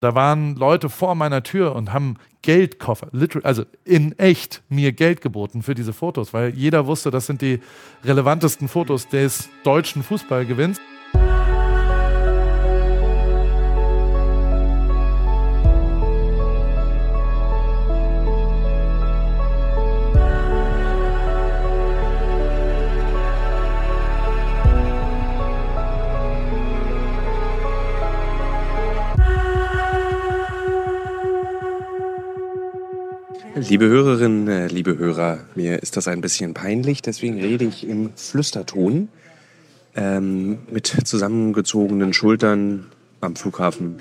Da waren Leute vor meiner Tür und haben Geldkoffer, also in echt mir Geld geboten für diese Fotos, weil jeder wusste, das sind die relevantesten Fotos des deutschen Fußballgewinns. Liebe Hörerinnen, äh, liebe Hörer, mir ist das ein bisschen peinlich, deswegen rede ich im Flüsterton ähm, mit zusammengezogenen Schultern am Flughafen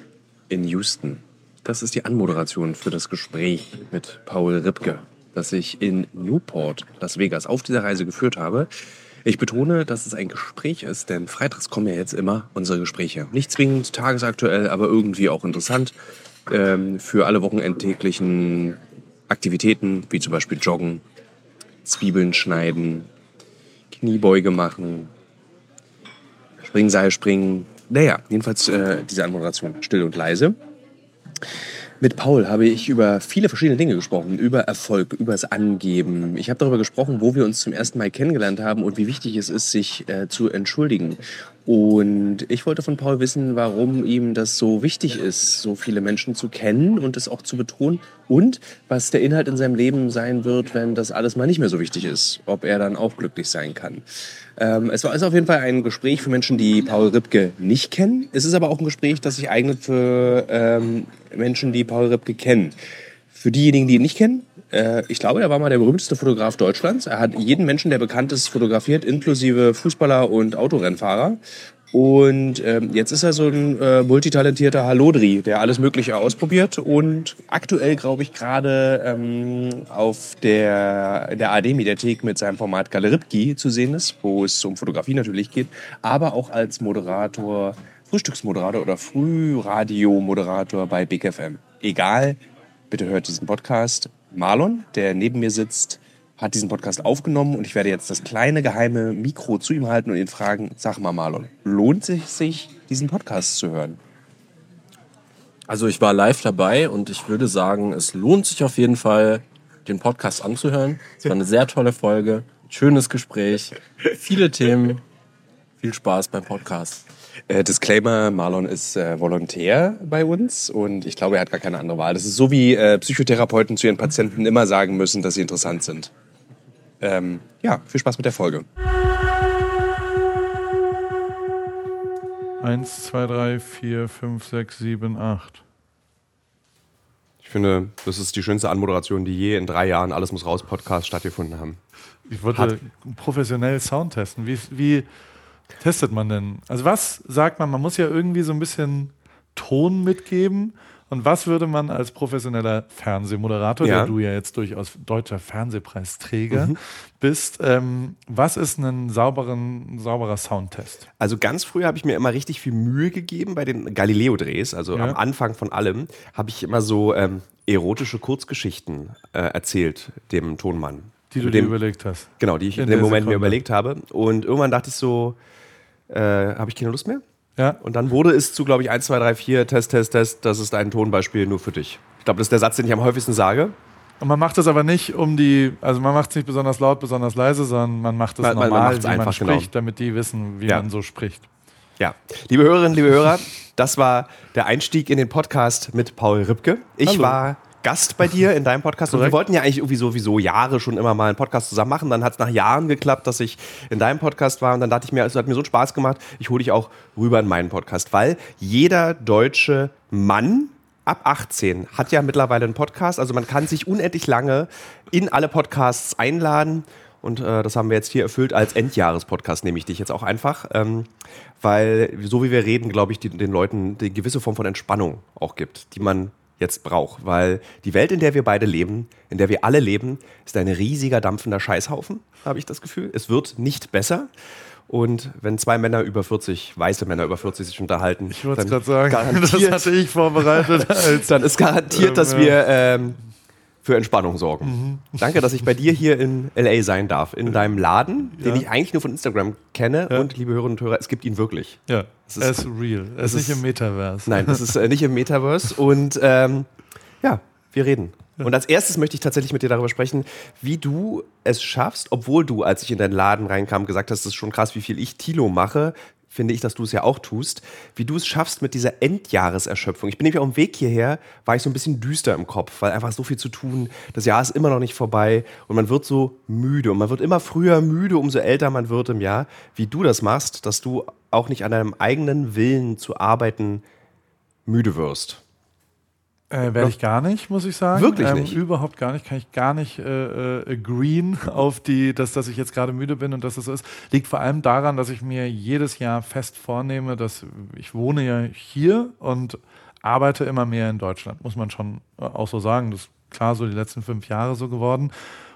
in Houston. Das ist die Anmoderation für das Gespräch mit Paul Ripke, das ich in Newport, Las Vegas, auf dieser Reise geführt habe. Ich betone, dass es ein Gespräch ist, denn freitags kommen ja jetzt immer unsere Gespräche. Nicht zwingend tagesaktuell, aber irgendwie auch interessant. Ähm, für alle wochenendtäglichen Aktivitäten wie zum Beispiel Joggen, Zwiebeln schneiden, Kniebeuge machen, Springseil springen. Naja, jedenfalls äh, diese Anmoderation still und leise. Mit Paul habe ich über viele verschiedene Dinge gesprochen, über Erfolg, über das Angeben. Ich habe darüber gesprochen, wo wir uns zum ersten Mal kennengelernt haben und wie wichtig es ist, sich äh, zu entschuldigen. Und ich wollte von Paul wissen, warum ihm das so wichtig ist, so viele Menschen zu kennen und es auch zu betonen. Und was der Inhalt in seinem Leben sein wird, wenn das alles mal nicht mehr so wichtig ist. Ob er dann auch glücklich sein kann. Ähm, es war ist auf jeden Fall ein Gespräch für Menschen, die Paul Ripke nicht kennen. Es ist aber auch ein Gespräch, das sich eignet für ähm, Menschen, die Paul Ripke kennen. Für diejenigen, die ihn nicht kennen, äh, ich glaube, er war mal der berühmteste Fotograf Deutschlands. Er hat jeden Menschen, der bekannt ist, fotografiert, inklusive Fußballer und Autorennfahrer. Und ähm, jetzt ist er so ein äh, multitalentierter Hallodri, der alles Mögliche ausprobiert und aktuell, glaube ich, gerade ähm, auf der, der AD-Mediathek mit seinem Format Galeripki zu sehen ist, wo es um Fotografie natürlich geht, aber auch als Moderator, Frühstücksmoderator oder Frühradiomoderator bei Big FM. Egal, bitte hört diesen Podcast. Marlon, der neben mir sitzt, hat diesen Podcast aufgenommen und ich werde jetzt das kleine geheime Mikro zu ihm halten und ihn fragen, sag mal Marlon, lohnt es sich, diesen Podcast zu hören? Also ich war live dabei und ich würde sagen, es lohnt sich auf jeden Fall, den Podcast anzuhören. Es war eine sehr tolle Folge, schönes Gespräch, viele Themen. Viel Spaß beim Podcast. Äh, Disclaimer, Marlon ist äh, Volontär bei uns und ich glaube, er hat gar keine andere Wahl. Das ist so, wie äh, Psychotherapeuten zu ihren Patienten immer sagen müssen, dass sie interessant sind. Ähm, ja, viel Spaß mit der Folge. Eins, zwei, drei, vier, fünf, sechs, sieben, acht. Ich finde, das ist die schönste Anmoderation, die je in drei Jahren Alles muss raus Podcast stattgefunden haben. Ich wollte Hat. professionell Sound testen. Wie, wie testet man denn? Also was sagt man? Man muss ja irgendwie so ein bisschen Ton mitgeben. Und was würde man als professioneller Fernsehmoderator, ja. der du ja jetzt durchaus deutscher Fernsehpreisträger mhm. bist, ähm, was ist ein sauberen, sauberer Soundtest? Also ganz früh habe ich mir immer richtig viel Mühe gegeben bei den Galileo-Drehs, also ja. am Anfang von allem, habe ich immer so ähm, erotische Kurzgeschichten äh, erzählt dem Tonmann. Die du dem, dir überlegt hast. Genau, die ich in, in dem Moment Sekunde. mir überlegt habe. Und irgendwann dachte ich so, äh, habe ich keine Lust mehr? Ja. Und dann wurde es zu, glaube ich, 1, 2, 3, 4, Test, Test, Test, das ist ein Tonbeispiel nur für dich. Ich glaube, das ist der Satz, den ich am häufigsten sage. Und man macht das aber nicht um die, also man macht es nicht besonders laut, besonders leise, sondern man macht es normal, man wie einfach, man spricht, genau. damit die wissen, wie ja. man so spricht. Ja, liebe Hörerinnen, liebe Hörer, das war der Einstieg in den Podcast mit Paul Ripke. Ich Hallo. war Gast bei dir in deinem Podcast. Und wir wollten ja eigentlich irgendwie sowieso Jahre schon immer mal einen Podcast zusammen machen. Dann hat es nach Jahren geklappt, dass ich in deinem Podcast war. Und dann dachte ich mir, es hat mir so Spaß gemacht, ich hole dich auch rüber in meinen Podcast. Weil jeder deutsche Mann ab 18 hat ja mittlerweile einen Podcast. Also man kann sich unendlich lange in alle Podcasts einladen. Und äh, das haben wir jetzt hier erfüllt als Endjahrespodcast, nehme ich dich jetzt auch einfach. Ähm, weil so wie wir reden, glaube ich, die, den Leuten eine gewisse Form von Entspannung auch gibt, die man jetzt braucht. Weil die Welt, in der wir beide leben, in der wir alle leben, ist ein riesiger dampfender Scheißhaufen, habe ich das Gefühl. Es wird nicht besser. Und wenn zwei Männer über 40, weiße Männer über 40 sich unterhalten, ich wollte gerade sagen, das hatte ich vorbereitet. dann ist garantiert, dass wir ähm, für Entspannung sorgen. Danke, dass ich bei dir hier in LA sein darf, in deinem Laden, den Ja. ich eigentlich nur von Instagram kenne. Ja. Und liebe Hörerinnen und Hörer, es gibt ihn wirklich. Ja, Es es ist- ist, real. Es ist nicht im Metaverse. Nein, es ist äh, nicht im Metaverse. Und ähm, ja, wir reden. Und als erstes möchte ich tatsächlich mit dir darüber sprechen, wie du es schaffst, obwohl du, als ich in deinen Laden reinkam, gesagt hast, es ist schon krass, wie viel ich Tilo mache, finde ich, dass du es ja auch tust, wie du es schaffst mit dieser Endjahreserschöpfung. Ich bin nämlich auf dem Weg hierher, war ich so ein bisschen düster im Kopf, weil einfach so viel zu tun, das Jahr ist immer noch nicht vorbei und man wird so müde und man wird immer früher müde, umso älter man wird im Jahr. Wie du das machst, dass du auch nicht an deinem eigenen Willen zu arbeiten müde wirst. Äh, Werde ich gar nicht, muss ich sagen. Wirklich nicht? Überhaupt gar nicht. Kann ich gar nicht äh, äh, agreeen auf die, dass, dass ich jetzt gerade müde bin und dass es so ist. Liegt vor allem daran, dass ich mir jedes Jahr fest vornehme, dass ich wohne ja hier und arbeite immer mehr in Deutschland, muss man schon äh, auch so sagen. Das ist klar so die letzten fünf Jahre so geworden.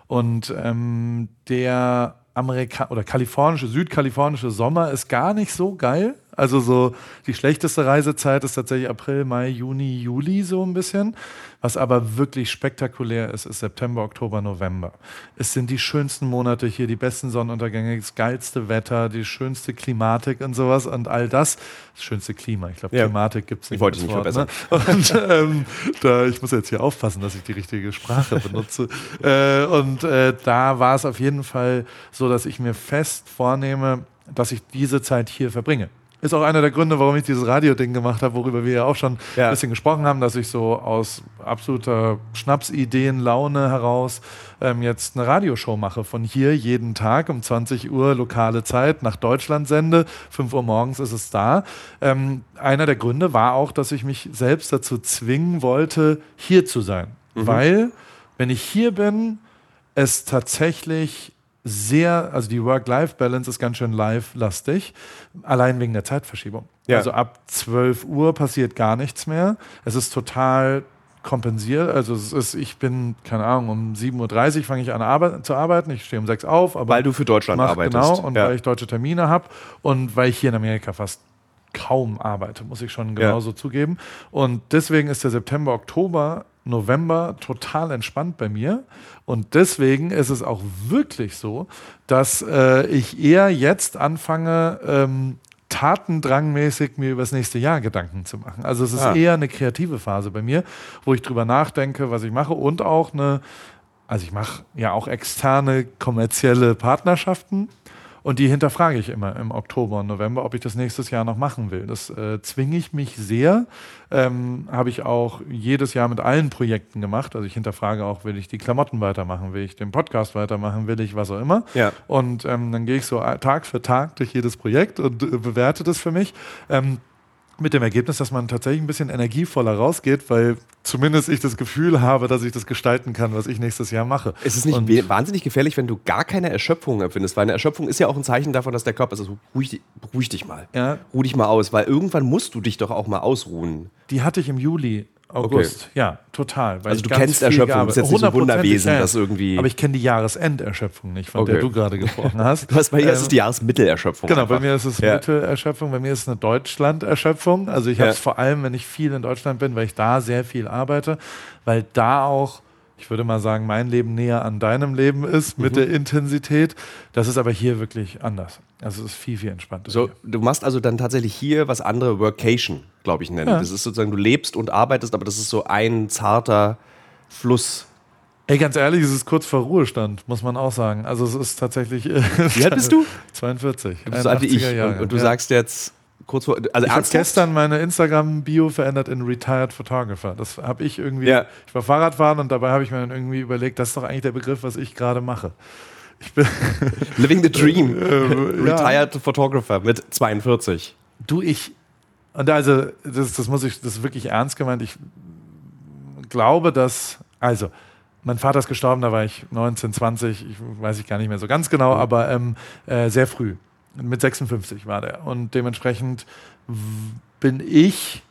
Und ähm, der Amerika oder kalifornische, südkalifornische Sommer ist gar nicht so geil. Also so die schlechteste Reisezeit ist tatsächlich April, Mai, Juni, Juli so ein bisschen. Was aber wirklich spektakulär ist, ist September, Oktober, November. Es sind die schönsten Monate hier, die besten Sonnenuntergänge, das geilste Wetter, die schönste Klimatik und sowas und all das. Das schönste Klima. Ich glaube, Ja. Klimatik gibt es nicht. Ich wollte dich nicht Wort, Ne? Und ähm, da, ich muss jetzt hier aufpassen, dass ich die richtige Sprache benutze. äh, und äh, da war es auf jeden Fall so, dass ich mir fest vornehme, dass ich diese Zeit hier verbringe. Ist auch einer der Gründe, warum ich dieses Radio-Ding gemacht habe, worüber wir ja auch schon Ja. ein bisschen gesprochen haben, dass ich so aus absoluter Schnapsideen-Laune heraus ähm, jetzt eine Radioshow mache. Von hier jeden Tag um 20 Uhr lokale Zeit nach Deutschland sende. 5 Uhr morgens ist es da. Ähm, einer der Gründe war auch, dass ich mich selbst dazu zwingen wollte, hier zu sein. Weil, wenn ich hier bin, es tatsächlich sehr, also die Work-Life-Balance ist ganz schön live-lastig, allein wegen der Zeitverschiebung. Ja. Also ab 12 Uhr passiert gar nichts mehr. Es ist total kompensiert. Also es ist, ich bin, keine Ahnung, um 7.30 Uhr fange ich an arbe zu arbeiten. Ich stehe um 6 auf, aber Weil du für Deutschland arbeitest. Genau, und ja. weil ich deutsche Termine habe und weil ich hier in Amerika fast kaum arbeite, muss ich schon genauso zugeben. Und deswegen ist der September, Oktober, November total entspannt bei mir. Und deswegen ist es auch wirklich so, dass äh, ich eher jetzt anfange, ähm, tatendrangmäßig mir über das nächste Jahr Gedanken zu machen. Also es ist Ah. eher eine kreative Phase bei mir, wo ich drüber nachdenke, was ich mache und auch eine, also ich mache ja auch externe kommerzielle Partnerschaften und die hinterfrage ich immer im Oktober und November, ob ich das nächstes Jahr noch machen will. Das äh, zwinge ich mich sehr. Ähm, Habe ich auch jedes Jahr mit allen Projekten gemacht. Also ich hinterfrage auch, will ich die Klamotten weitermachen, will ich den Podcast weitermachen, will ich was auch immer. Ja. Und ähm, dann gehe ich so Tag für Tag durch jedes Projekt und äh, bewerte das für mich. Ähm, mit dem Ergebnis, dass man tatsächlich ein bisschen energievoller rausgeht, weil zumindest ich das Gefühl habe, dass ich das gestalten kann, was ich nächstes Jahr mache. Es ist nicht Und- wahnsinnig gefährlich, wenn du gar keine Erschöpfung empfindest, weil eine Erschöpfung ist ja auch ein Zeichen davon, dass der Körper ist. Also ruhig, ruhig dich mal. Ja. Ruh dich mal aus, weil irgendwann musst du dich doch auch mal ausruhen. Die hatte ich im Juli, August. Ja, total. Also du kennst Erschöpfung, das ist jetzt nicht so ein 100%, Wunderwesen, das irgendwie- Aber ich kenne die Jahresenderschöpfung nicht, von Okay. der du gerade gesprochen hast. Du hast bei dir Ähm, ist es die Jahresmittelerschöpfung. Genau, einfach. bei mir ist es Ja. Mittelerschöpfung, bei mir ist es eine Deutschland-Erschöpfung. Also ich Ja. habe es vor allem, wenn ich viel in Deutschland bin, weil ich da sehr viel arbeite, weil da auch, ich würde mal sagen, mein Leben näher an deinem Leben ist mit Mhm. der Intensität. Das ist aber hier wirklich anders. Also es ist viel, viel entspannter. So, du machst also dann tatsächlich hier, was andere Workation, glaube ich, nennen. Ja. Das ist sozusagen, du lebst und arbeitest, aber das ist so ein zarter Fluss. Ey, ganz ehrlich, es ist kurz vor Ruhestand, muss man auch sagen. Also es ist tatsächlich. äh, Wie alt bist du? 42. Du bist so alt wie ich. 81er Jahre. Und, und du Ja. sagst jetzt kurz vor. Also Ich habe gestern meine Instagram-Bio verändert in Retired Photographer. Das habe ich irgendwie. Ja. Ich war Fahrradfahren und dabei habe ich mir dann irgendwie überlegt, das ist doch eigentlich der Begriff, was ich gerade mache. Ich bin. Living the Dream. Äh, ja. Retired Photographer mit 42. Du, ich. Und also, das, das muss ich, das ist wirklich ernst gemeint. Ich glaube, dass. Also, mein Vater ist gestorben, da war ich 19, 20, ich weiß ich gar nicht mehr so ganz genau, aber ähm, äh, sehr früh. Mit 56 war der. Und dementsprechend bin ich,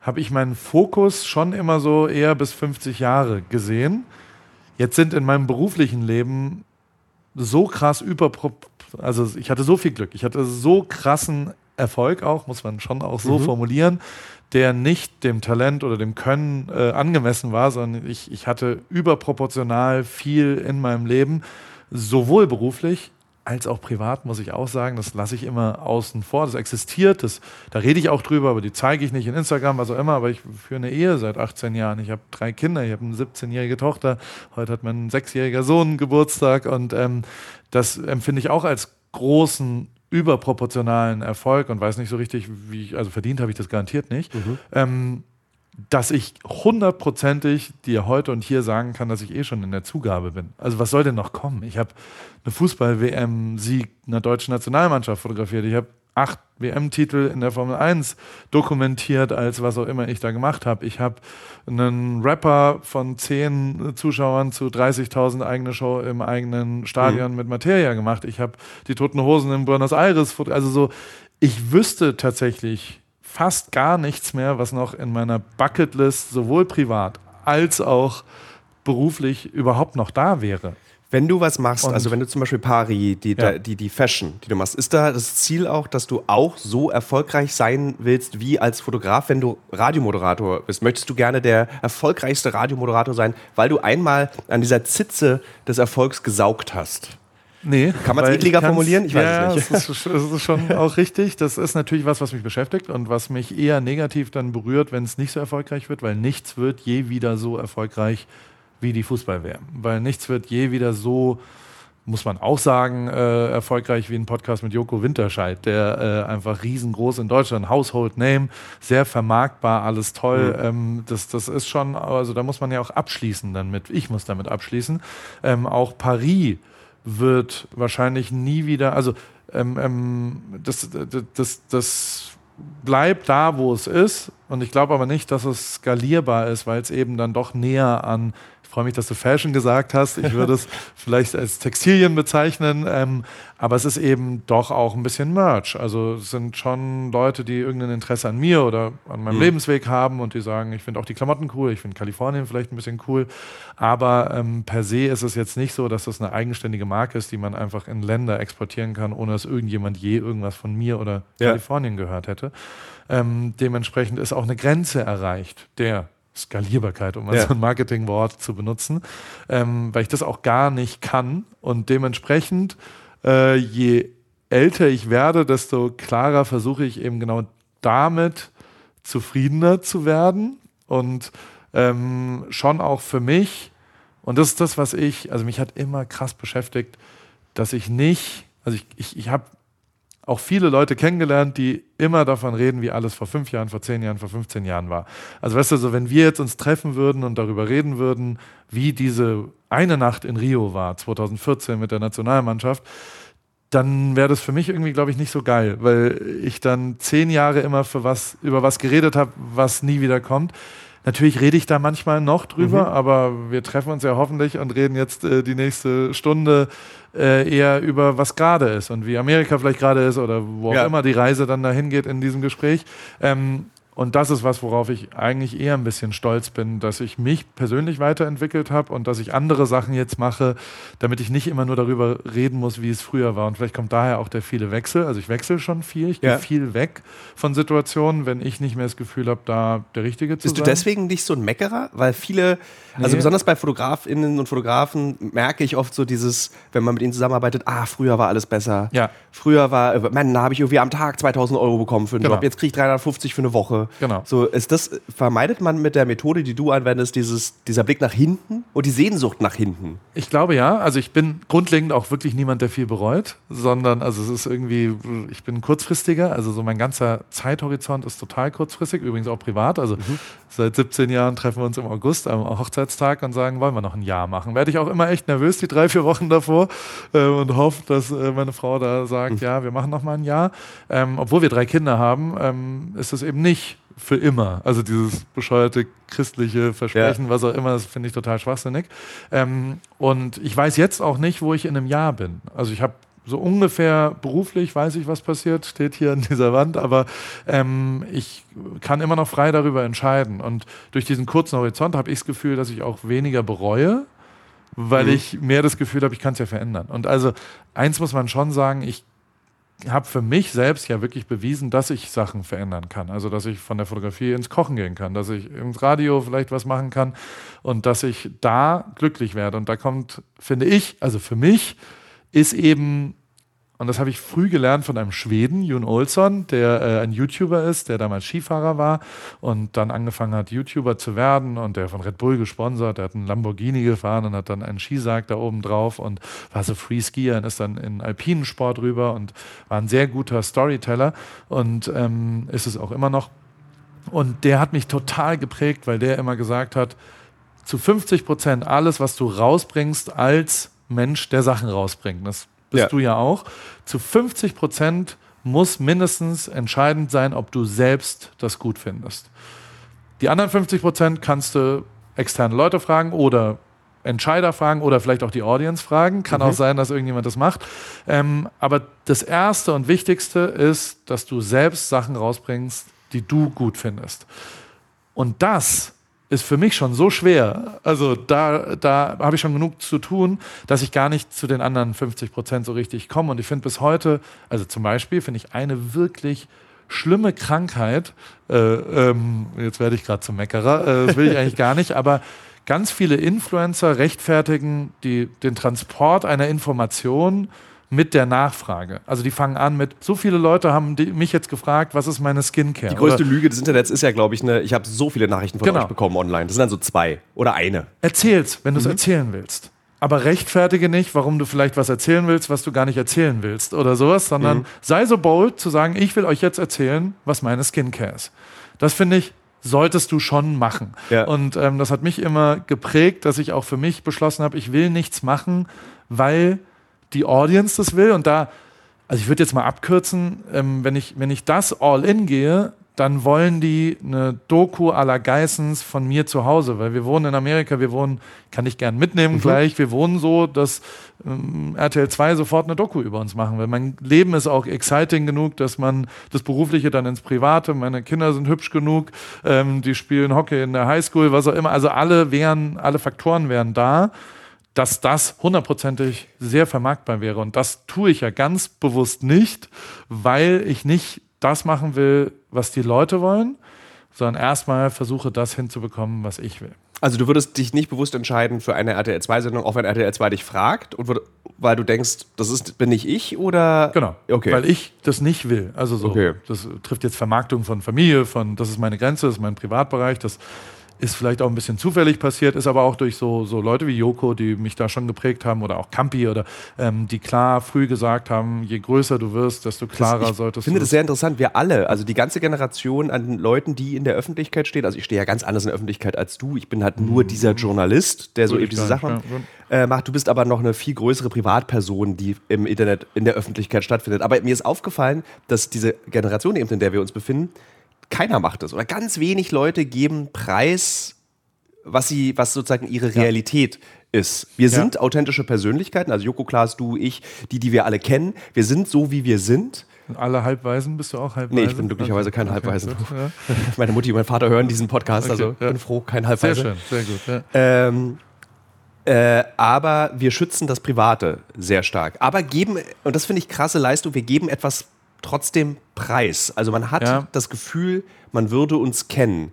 habe ich meinen Fokus schon immer so eher bis 50 Jahre gesehen. Jetzt sind in meinem beruflichen Leben so krass überpro also ich hatte so viel Glück, ich hatte so krassen Erfolg auch, muss man schon auch so formulieren, der nicht dem Talent oder dem Können äh, angemessen war, sondern ich, ich hatte überproportional viel in meinem Leben, sowohl beruflich als auch privat, muss ich auch sagen. Das lasse ich immer außen vor. Das existiert, das, da rede ich auch drüber, aber die zeige ich nicht in Instagram, was auch immer. Aber ich führe eine Ehe seit 18 Jahren. Ich habe drei Kinder, ich habe eine 17-jährige Tochter. Heute hat mein sechsjähriger Sohn Geburtstag und ähm, das empfinde ich auch als großen überproportionalen Erfolg und weiß nicht so richtig, wie ich, also verdient habe ich das garantiert nicht. Mhm. Ähm, dass ich hundertprozentig dir heute und hier sagen kann, dass ich eh schon in der Zugabe bin. Also was soll denn noch kommen? Ich habe eine Fußball-WM-Sieg einer deutschen Nationalmannschaft fotografiert. Ich habe acht WM-Titel in der Formel 1 dokumentiert, als was auch immer ich da gemacht habe. Ich habe einen Rapper von zehn Zuschauern zu 30.000 eigene Show im eigenen Stadion mhm. mit Materia gemacht. Ich habe die Toten Hosen in Buenos Aires, also so, ich wüsste tatsächlich fast gar nichts mehr, was noch in meiner Bucketlist sowohl privat als auch beruflich überhaupt noch da wäre. Wenn du was machst, und also wenn du zum Beispiel Pari, die, ja. die, die Fashion, die du machst, ist da das Ziel auch, dass du auch so erfolgreich sein willst wie als Fotograf, wenn du Radiomoderator bist? Möchtest du gerne der erfolgreichste Radiomoderator sein, weil du einmal an dieser Zitze des Erfolgs gesaugt hast? Nee. Kann man es ekliger formulieren? Ich weiß ja, es nicht. Das ist, das ist schon auch richtig. Das ist natürlich was, was mich beschäftigt und was mich eher negativ dann berührt, wenn es nicht so erfolgreich wird, weil nichts wird je wieder so erfolgreich wie die Fußball-WM. Weil nichts wird je wieder so, muss man auch sagen, äh, erfolgreich wie ein Podcast mit Joko Winterscheid, der äh, einfach riesengroß in Deutschland, Household Name, sehr vermarktbar, alles toll. Mhm. Ähm, das, das ist schon, also da muss man ja auch abschließen dann mit, ich muss damit abschließen. Ähm, auch Paris wird wahrscheinlich nie wieder, also ähm, ähm, das, das, das bleibt da, wo es ist. Und ich glaube aber nicht, dass es skalierbar ist, weil es eben dann doch näher an freue mich, dass du Fashion gesagt hast. Ich würde es vielleicht als Textilien bezeichnen, ähm, aber es ist eben doch auch ein bisschen Merch. Also es sind schon Leute, die irgendein Interesse an mir oder an meinem mhm. Lebensweg haben und die sagen, ich finde auch die Klamotten cool, ich finde Kalifornien vielleicht ein bisschen cool, aber ähm, per se ist es jetzt nicht so, dass das eine eigenständige Marke ist, die man einfach in Länder exportieren kann, ohne dass irgendjemand je irgendwas von mir oder ja. Kalifornien gehört hätte. Ähm, dementsprechend ist auch eine Grenze erreicht, der Skalierbarkeit, um mal ja. so ein Marketingwort zu benutzen, ähm, weil ich das auch gar nicht kann. Und dementsprechend, äh, je älter ich werde, desto klarer versuche ich eben genau damit zufriedener zu werden und ähm, schon auch für mich, und das ist das, was ich, also mich hat immer krass beschäftigt, dass ich nicht, also ich, ich, ich habe auch viele Leute kennengelernt, die immer davon reden, wie alles vor fünf Jahren, vor zehn Jahren, vor 15 Jahren war. Also weißt du, so wenn wir jetzt uns treffen würden und darüber reden würden, wie diese eine Nacht in Rio war, 2014 mit der Nationalmannschaft, dann wäre das für mich irgendwie, glaube ich, nicht so geil, weil ich dann zehn Jahre immer für was, über was geredet habe, was nie wieder kommt. Natürlich rede ich da manchmal noch drüber, mhm. aber wir treffen uns ja hoffentlich und reden jetzt äh, die nächste Stunde äh, eher über was gerade ist und wie Amerika vielleicht gerade ist oder wo auch ja. immer die Reise dann dahin geht in diesem Gespräch. Ähm, und das ist was, worauf ich eigentlich eher ein bisschen stolz bin, dass ich mich persönlich weiterentwickelt habe und dass ich andere Sachen jetzt mache, damit ich nicht immer nur darüber reden muss, wie es früher war. Und vielleicht kommt daher auch der viele Wechsel. Also ich wechsle schon viel, ich ja. gehe viel weg von Situationen, wenn ich nicht mehr das Gefühl habe, da der Richtige zu Bist sein. Bist du deswegen nicht so ein Meckerer? Weil viele, nee. also besonders bei Fotografinnen und Fotografen merke ich oft so dieses, wenn man mit ihnen zusammenarbeitet, ah, früher war alles besser. Ja. Früher war, Mann, da habe ich irgendwie am Tag 2000 Euro bekommen für einen genau. Job, jetzt kriege ich 350 für eine Woche. Genau. So, ist das, vermeidet man mit der Methode, die du anwendest, dieses, dieser Blick nach hinten und die Sehnsucht nach hinten? Ich glaube ja. Also ich bin grundlegend auch wirklich niemand, der viel bereut, sondern also es ist irgendwie, ich bin kurzfristiger. Also so mein ganzer Zeithorizont ist total kurzfristig, übrigens auch privat. Also mhm. seit 17 Jahren treffen wir uns im August am Hochzeitstag und sagen, wollen wir noch ein Jahr machen. Werde ich auch immer echt nervös, die drei, vier Wochen davor äh, und hoffe, dass äh, meine Frau da sagt, mhm. ja, wir machen noch mal ein Jahr. Ähm, obwohl wir drei Kinder haben, ähm, ist es eben nicht für immer. Also dieses bescheuerte christliche Versprechen, ja. was auch immer, das finde ich total schwachsinnig. Ähm, und ich weiß jetzt auch nicht, wo ich in einem Jahr bin. Also ich habe so ungefähr beruflich weiß ich, was passiert, steht hier an dieser Wand, aber ähm, ich kann immer noch frei darüber entscheiden. Und durch diesen kurzen Horizont habe ich das Gefühl, dass ich auch weniger bereue, weil mhm. ich mehr das Gefühl habe, ich kann es ja verändern. Und also eins muss man schon sagen, ich habe für mich selbst ja wirklich bewiesen, dass ich Sachen verändern kann. Also, dass ich von der Fotografie ins Kochen gehen kann, dass ich ins Radio vielleicht was machen kann und dass ich da glücklich werde. Und da kommt, finde ich, also für mich ist eben und das habe ich früh gelernt von einem Schweden, Jon Olsson, der äh, ein YouTuber ist, der damals Skifahrer war und dann angefangen hat, YouTuber zu werden und der von Red Bull gesponsert, der hat einen Lamborghini gefahren und hat dann einen Skisarg da oben drauf und war so Freeskier und ist dann in alpinen Sport rüber und war ein sehr guter Storyteller und ähm, ist es auch immer noch. Und der hat mich total geprägt, weil der immer gesagt hat, zu 50 Prozent alles, was du rausbringst als Mensch, der Sachen rausbringt. Das bist Ja. du ja auch. Zu 50 Prozent muss mindestens entscheidend sein, ob du selbst das gut findest. Die anderen 50 Prozent kannst du externe Leute fragen oder Entscheider fragen oder vielleicht auch die Audience fragen. Kann auch sein, dass irgendjemand das macht. Ähm, aber das Erste und Wichtigste ist, dass du selbst Sachen rausbringst, die du gut findest. Und das ist für mich schon so schwer. Also da, da habe ich schon genug zu tun, dass ich gar nicht zu den anderen 50 Prozent so richtig komme. Und ich finde bis heute, also zum Beispiel finde ich eine wirklich schlimme Krankheit, äh, ähm, jetzt werde ich gerade zum Meckerer, äh, das will ich eigentlich gar nicht, aber ganz viele Influencer rechtfertigen die, den Transport einer Information mit der Nachfrage. Also die fangen an mit, so viele Leute haben die, mich jetzt gefragt, was ist meine Skincare? Die größte Oder Lüge des Internets ist ja, glaube ich, eine, ich habe so viele Nachrichten von Genau. euch bekommen online. Das sind dann so zwei oder eine. erzähl's, wenn du es erzählen willst. Aber rechtfertige nicht, warum du vielleicht was erzählen willst, was du gar nicht erzählen willst oder sowas, sondern sei so bold zu sagen, ich will euch jetzt erzählen, was meine Skincare ist. Das finde ich, solltest du schon machen. Ja. Und ähm, das hat mich immer geprägt, dass ich auch für mich beschlossen habe, ich will nichts machen, weil die Audience das will. Und da, also ich würde jetzt mal abkürzen, ähm, wenn, ich, wenn ich das all in gehe, dann wollen die eine Doku à la Geissens von mir zu Hause, weil wir wohnen in Amerika, wir wohnen, kann ich gern mitnehmen gleich, wir wohnen so, dass ähm, RTL 2 sofort eine Doku über uns machen will. Mein Leben ist auch exciting genug, dass man das Berufliche dann ins Private, meine Kinder sind hübsch genug, ähm, die spielen Hockey in der Highschool, was auch immer, also alle wären, alle Faktoren wären da dass das hundertprozentig sehr vermarktbar wäre. Und das tue ich ja ganz bewusst nicht, weil ich nicht das machen will, was die Leute wollen, sondern erstmal versuche, das hinzubekommen, was ich will. Also du würdest dich nicht bewusst entscheiden für eine RTL 2-Sendung, auch wenn RTL 2 dich fragt, und würd, weil du denkst, das ist, bin nicht ich oder? Genau. Okay. Weil ich das nicht will. Also so, Okay. das trifft jetzt Vermarktung von Familie, von das ist meine Grenze, das ist mein Privatbereich, das ist vielleicht auch ein bisschen zufällig passiert, ist aber auch durch so, so Leute wie Joko, die mich da schon geprägt haben oder auch Campi oder ähm, die klar früh gesagt haben, je größer du wirst, desto klarer ich solltest finde du das sehr interessant. Wir alle, also die ganze Generation an Leuten, die in der Öffentlichkeit steht, also ich stehe ja ganz anders in der Öffentlichkeit als du. Ich bin halt nur dieser Journalist, der so eben ich diese Sachen ja, äh, macht. Du bist aber noch eine viel größere Privatperson, die im Internet in der Öffentlichkeit stattfindet. Aber mir ist aufgefallen, dass diese Generation, eben, in der wir uns befinden, keiner macht das. Oder ganz wenig Leute geben Preis, was sie, was sozusagen ihre Realität ist. Wir Ja. sind authentische Persönlichkeiten, also Joko, Klaas, du, ich, die, die wir alle kennen. Wir sind so, wie wir sind. Alle Halbweisen, bist du auch Halbweisen? Nee, ich bin glücklicherweise kein Halbwaisen. gut, ja. Meine Mutti und mein Vater hören diesen Podcast, Okay, also ja. bin froh, kein Sehr Halbweise. schön, sehr gut. Ja. Ähm, äh, aber wir schützen das Private sehr stark. Aber geben, und das finde ich krasse Leistung, wir geben etwas trotzdem preis. Also man hat Ja. das Gefühl, man würde uns kennen.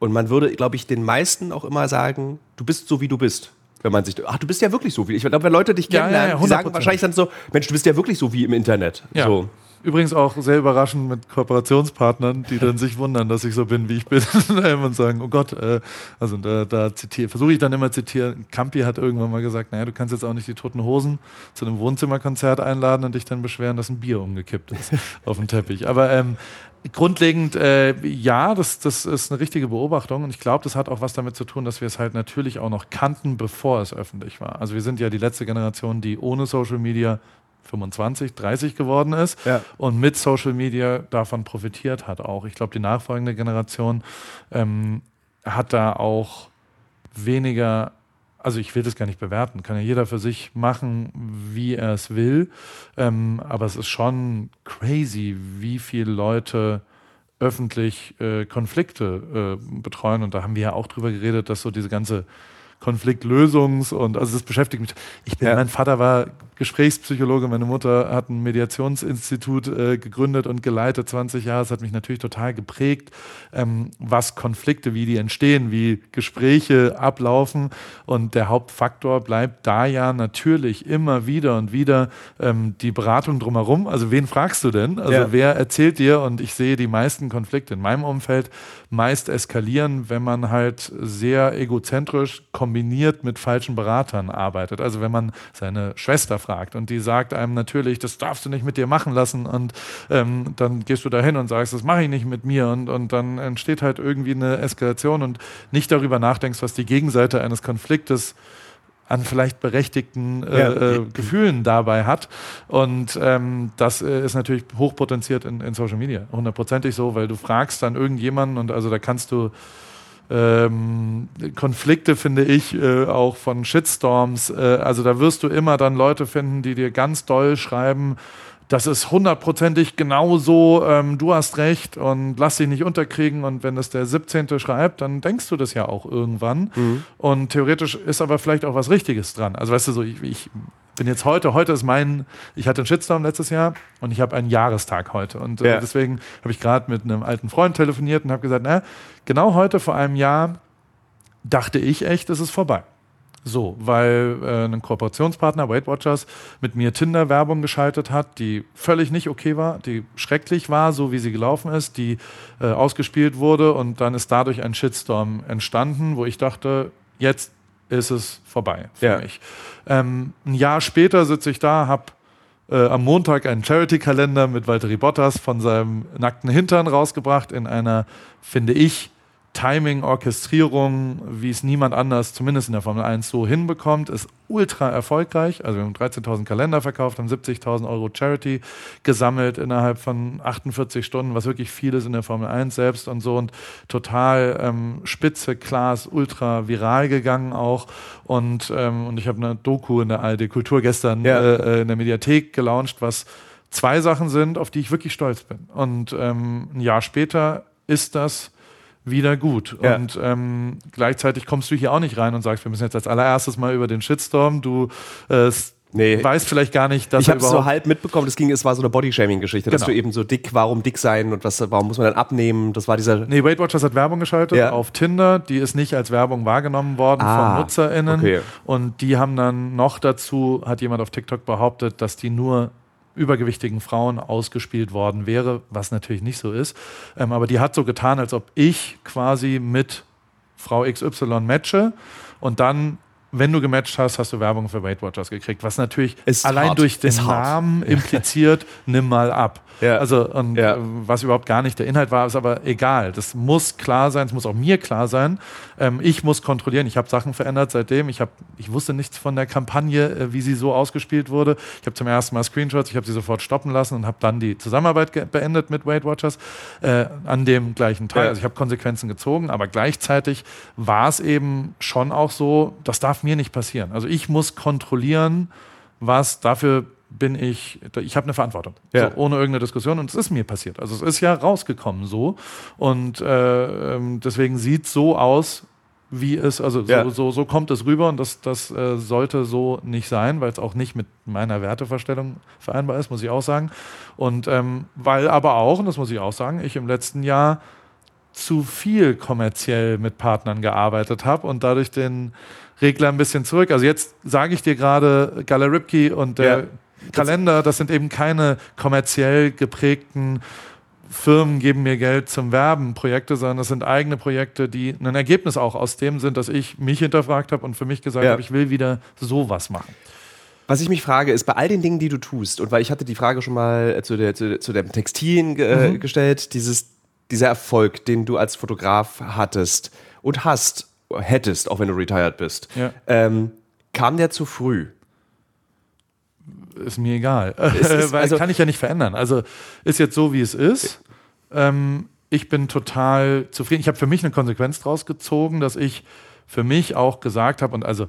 Und man würde, glaube ich, den meisten auch immer sagen, du bist so, wie du bist. Wenn man sich, ach, du bist ja wirklich so wie ich. glaube, wenn Leute dich Ja, ja, kennenlernen, ja, die sagen 100%. wahrscheinlich dann so, Mensch, du bist ja wirklich so wie im Internet. Ja. So. Übrigens auch sehr überraschend mit Kooperationspartnern, die dann sich wundern, dass ich so bin, wie ich bin ähm, und sagen, oh Gott, äh, also da, da zitiere, versuche ich dann immer zitieren. Campi hat irgendwann mal gesagt, naja, du kannst jetzt auch nicht die Toten Hosen zu einem Wohnzimmerkonzert einladen und dich dann beschweren, dass ein Bier umgekippt ist auf dem Teppich. Aber ähm, grundlegend, äh, ja, das, das ist eine richtige Beobachtung und ich glaube, das hat auch was damit zu tun, dass wir es halt natürlich auch noch kannten, bevor es öffentlich war. Also wir sind ja die letzte Generation, die ohne Social Media 25, 30 geworden ist Ja. und mit Social Media davon profitiert hat auch. Ich glaube, die nachfolgende Generation ähm, hat da auch weniger, also ich will das gar nicht bewerten, kann ja jeder für sich machen, wie er es will, ähm, aber es ist schon crazy, wie viele Leute öffentlich äh, Konflikte äh, betreuen und da haben wir ja auch drüber geredet, dass so diese ganze Konfliktlösungs- und also das beschäftigt mich. Ich bin, Ja. mein Vater war Gesprächspsychologe, meine Mutter hat ein Mediationsinstitut äh, gegründet und geleitet 20 Jahre. Das hat mich natürlich total geprägt, ähm, was Konflikte, wie die entstehen, wie Gespräche ablaufen. Und der Hauptfaktor bleibt da ja natürlich immer wieder und wieder ähm, die Beratung drumherum. Also wen fragst du denn? Also Ja. wer erzählt dir? Und ich sehe die meisten Konflikte in meinem Umfeld meist eskalieren, wenn man halt sehr egozentrisch kombiniert mit falschen Beratern arbeitet. Also wenn man seine Schwester fragt und die sagt einem natürlich, das darfst du nicht mit dir machen lassen und ähm, dann gehst du dahin und sagst, das mache ich nicht mit mir und, und dann entsteht halt irgendwie eine Eskalation und nicht darüber nachdenkst, was die Gegenseite eines Konfliktes an vielleicht berechtigten äh, Ja. äh, Gefühlen dabei hat. Und ähm, das äh, ist natürlich hochpotenziert in, in Social Media. Hundertprozentig so, weil du fragst dann irgendjemanden und also da kannst du ähm, Konflikte, finde ich, äh, auch von Shitstorms. Äh, also da wirst du immer dann Leute finden, die dir ganz doll schreiben, das ist hundertprozentig genau so, ähm, du hast recht und lass dich nicht unterkriegen. Und wenn das der 17. schreibt, dann denkst du das ja auch irgendwann. Und theoretisch ist aber vielleicht auch was Richtiges dran. Also weißt du, so ich, ich bin jetzt heute, heute ist mein, ich hatte einen Shitstorm letztes Jahr und ich habe einen Jahrestag heute. Und äh, Ja. deswegen habe ich gerade mit einem alten Freund telefoniert und habe gesagt, na, genau heute vor einem Jahr dachte ich echt, es ist vorbei. So, weil äh, ein Kooperationspartner, Weight Watchers, mit mir Tinder-Werbung geschaltet hat, die völlig nicht okay war, die schrecklich war, so wie sie gelaufen ist, die äh, ausgespielt wurde und dann ist dadurch ein Shitstorm entstanden, wo ich dachte, jetzt ist es vorbei für Ja. mich. Ähm, ein Jahr später sitze ich da, habe äh, am Montag einen Charity-Kalender mit Valtteri Bottas von seinem nackten Hintern rausgebracht in einer, finde ich, Timing-Orchestrierung, wie es niemand anders, zumindest in der Formel 1, so hinbekommt, ist ultra erfolgreich. Also wir haben 13.000 Kalender verkauft, haben 70.000 Euro Charity gesammelt innerhalb von 48 Stunden, was wirklich viel ist in der Formel 1 selbst und so und total ähm, spitze, Class, ultra viral gegangen auch. Und, ähm, und ich habe eine Doku in der ARD Kultur gestern Ja. äh, in der Mediathek gelauncht, was zwei Sachen sind, auf die ich wirklich stolz bin. Und ähm, ein Jahr später ist das wieder gut. Ja. Und ähm, gleichzeitig kommst du hier auch nicht rein und sagst, wir müssen jetzt als allererstes mal über den Shitstorm. Du äh, Nee. weißt vielleicht gar nicht, dass Ich habe es so halb mitbekommen, das ging, es war so eine Bodyshaming-Geschichte, dass Genau. du eben so dick, warum dick sein und was, warum muss man dann abnehmen? Das war dieser. Nee, Weight Watchers hat Werbung geschaltet Ja. auf Tinder. Die ist nicht als Werbung wahrgenommen worden Ah, von NutzerInnen. okay. Und die haben dann noch dazu, hat jemand auf TikTok behauptet, dass die nur übergewichtigen Frauen ausgespielt worden wäre, was natürlich nicht so ist. Ähm, aber die hat so getan, als ob ich quasi mit Frau XY matche und dann, wenn du gematcht hast, hast du Werbung für Weight Watchers gekriegt, was natürlich Ist allein hart. durch den. Namen impliziert, nimm mal ab. Ja. Also, und Ja. äh, was überhaupt gar nicht der Inhalt war, ist aber egal. Das muss klar sein, es muss auch mir klar sein. Ähm, ich muss kontrollieren. Ich habe Sachen verändert seitdem. Ich, hab, ich wusste nichts von der Kampagne, äh, wie sie so ausgespielt wurde. Ich habe zum ersten Mal Screenshots, ich habe sie sofort stoppen lassen und habe dann die Zusammenarbeit beendet mit Weight Watchers äh, an dem gleichen Teil. Ja. Also ich habe Konsequenzen gezogen, aber gleichzeitig war es eben schon auch so, das darf mir nicht passieren. Also ich muss kontrollieren, was dafür bin ich, ich habe eine Verantwortung. Ja. So, ohne irgendeine Diskussion. Und es ist mir passiert. Also es ist ja rausgekommen so. Und äh, ähm, deswegen sieht so aus, wie es, also so, Ja. so, so kommt es rüber und das, das äh, sollte so nicht sein, weil es auch nicht mit meiner Wertevorstellung vereinbar ist, muss ich auch sagen. Und ähm, weil aber auch, und das muss ich auch sagen, ich im letzten Jahr zu viel kommerziell mit Partnern gearbeitet habe und dadurch den Regler ein bisschen zurück. Also jetzt sage ich dir gerade, Gala Ripke und der Ja. Kalender, das sind eben keine kommerziell geprägten Firmen geben mir Geld zum Werben Projekte, sondern das sind eigene Projekte, die ein Ergebnis auch aus dem sind, dass ich mich hinterfragt habe und für mich gesagt Ja. habe, ich will wieder sowas machen. Was ich mich frage, ist bei all den Dingen, die du tust, und weil ich hatte die Frage schon mal äh, zu, der, zu, zu dem Textilien ge Mhm. gestellt, dieses, dieser Erfolg, den du als Fotograf hattest und hast, hättest, auch wenn du retired bist, Ja. ähm, kam der zu früh? Ist mir egal. ist- Weil also- kann ich ja nicht verändern. Also ist jetzt so, wie es ist. Ähm, ich bin total zufrieden. Ich habe für mich eine Konsequenz draus gezogen, dass ich für mich auch gesagt habe, und also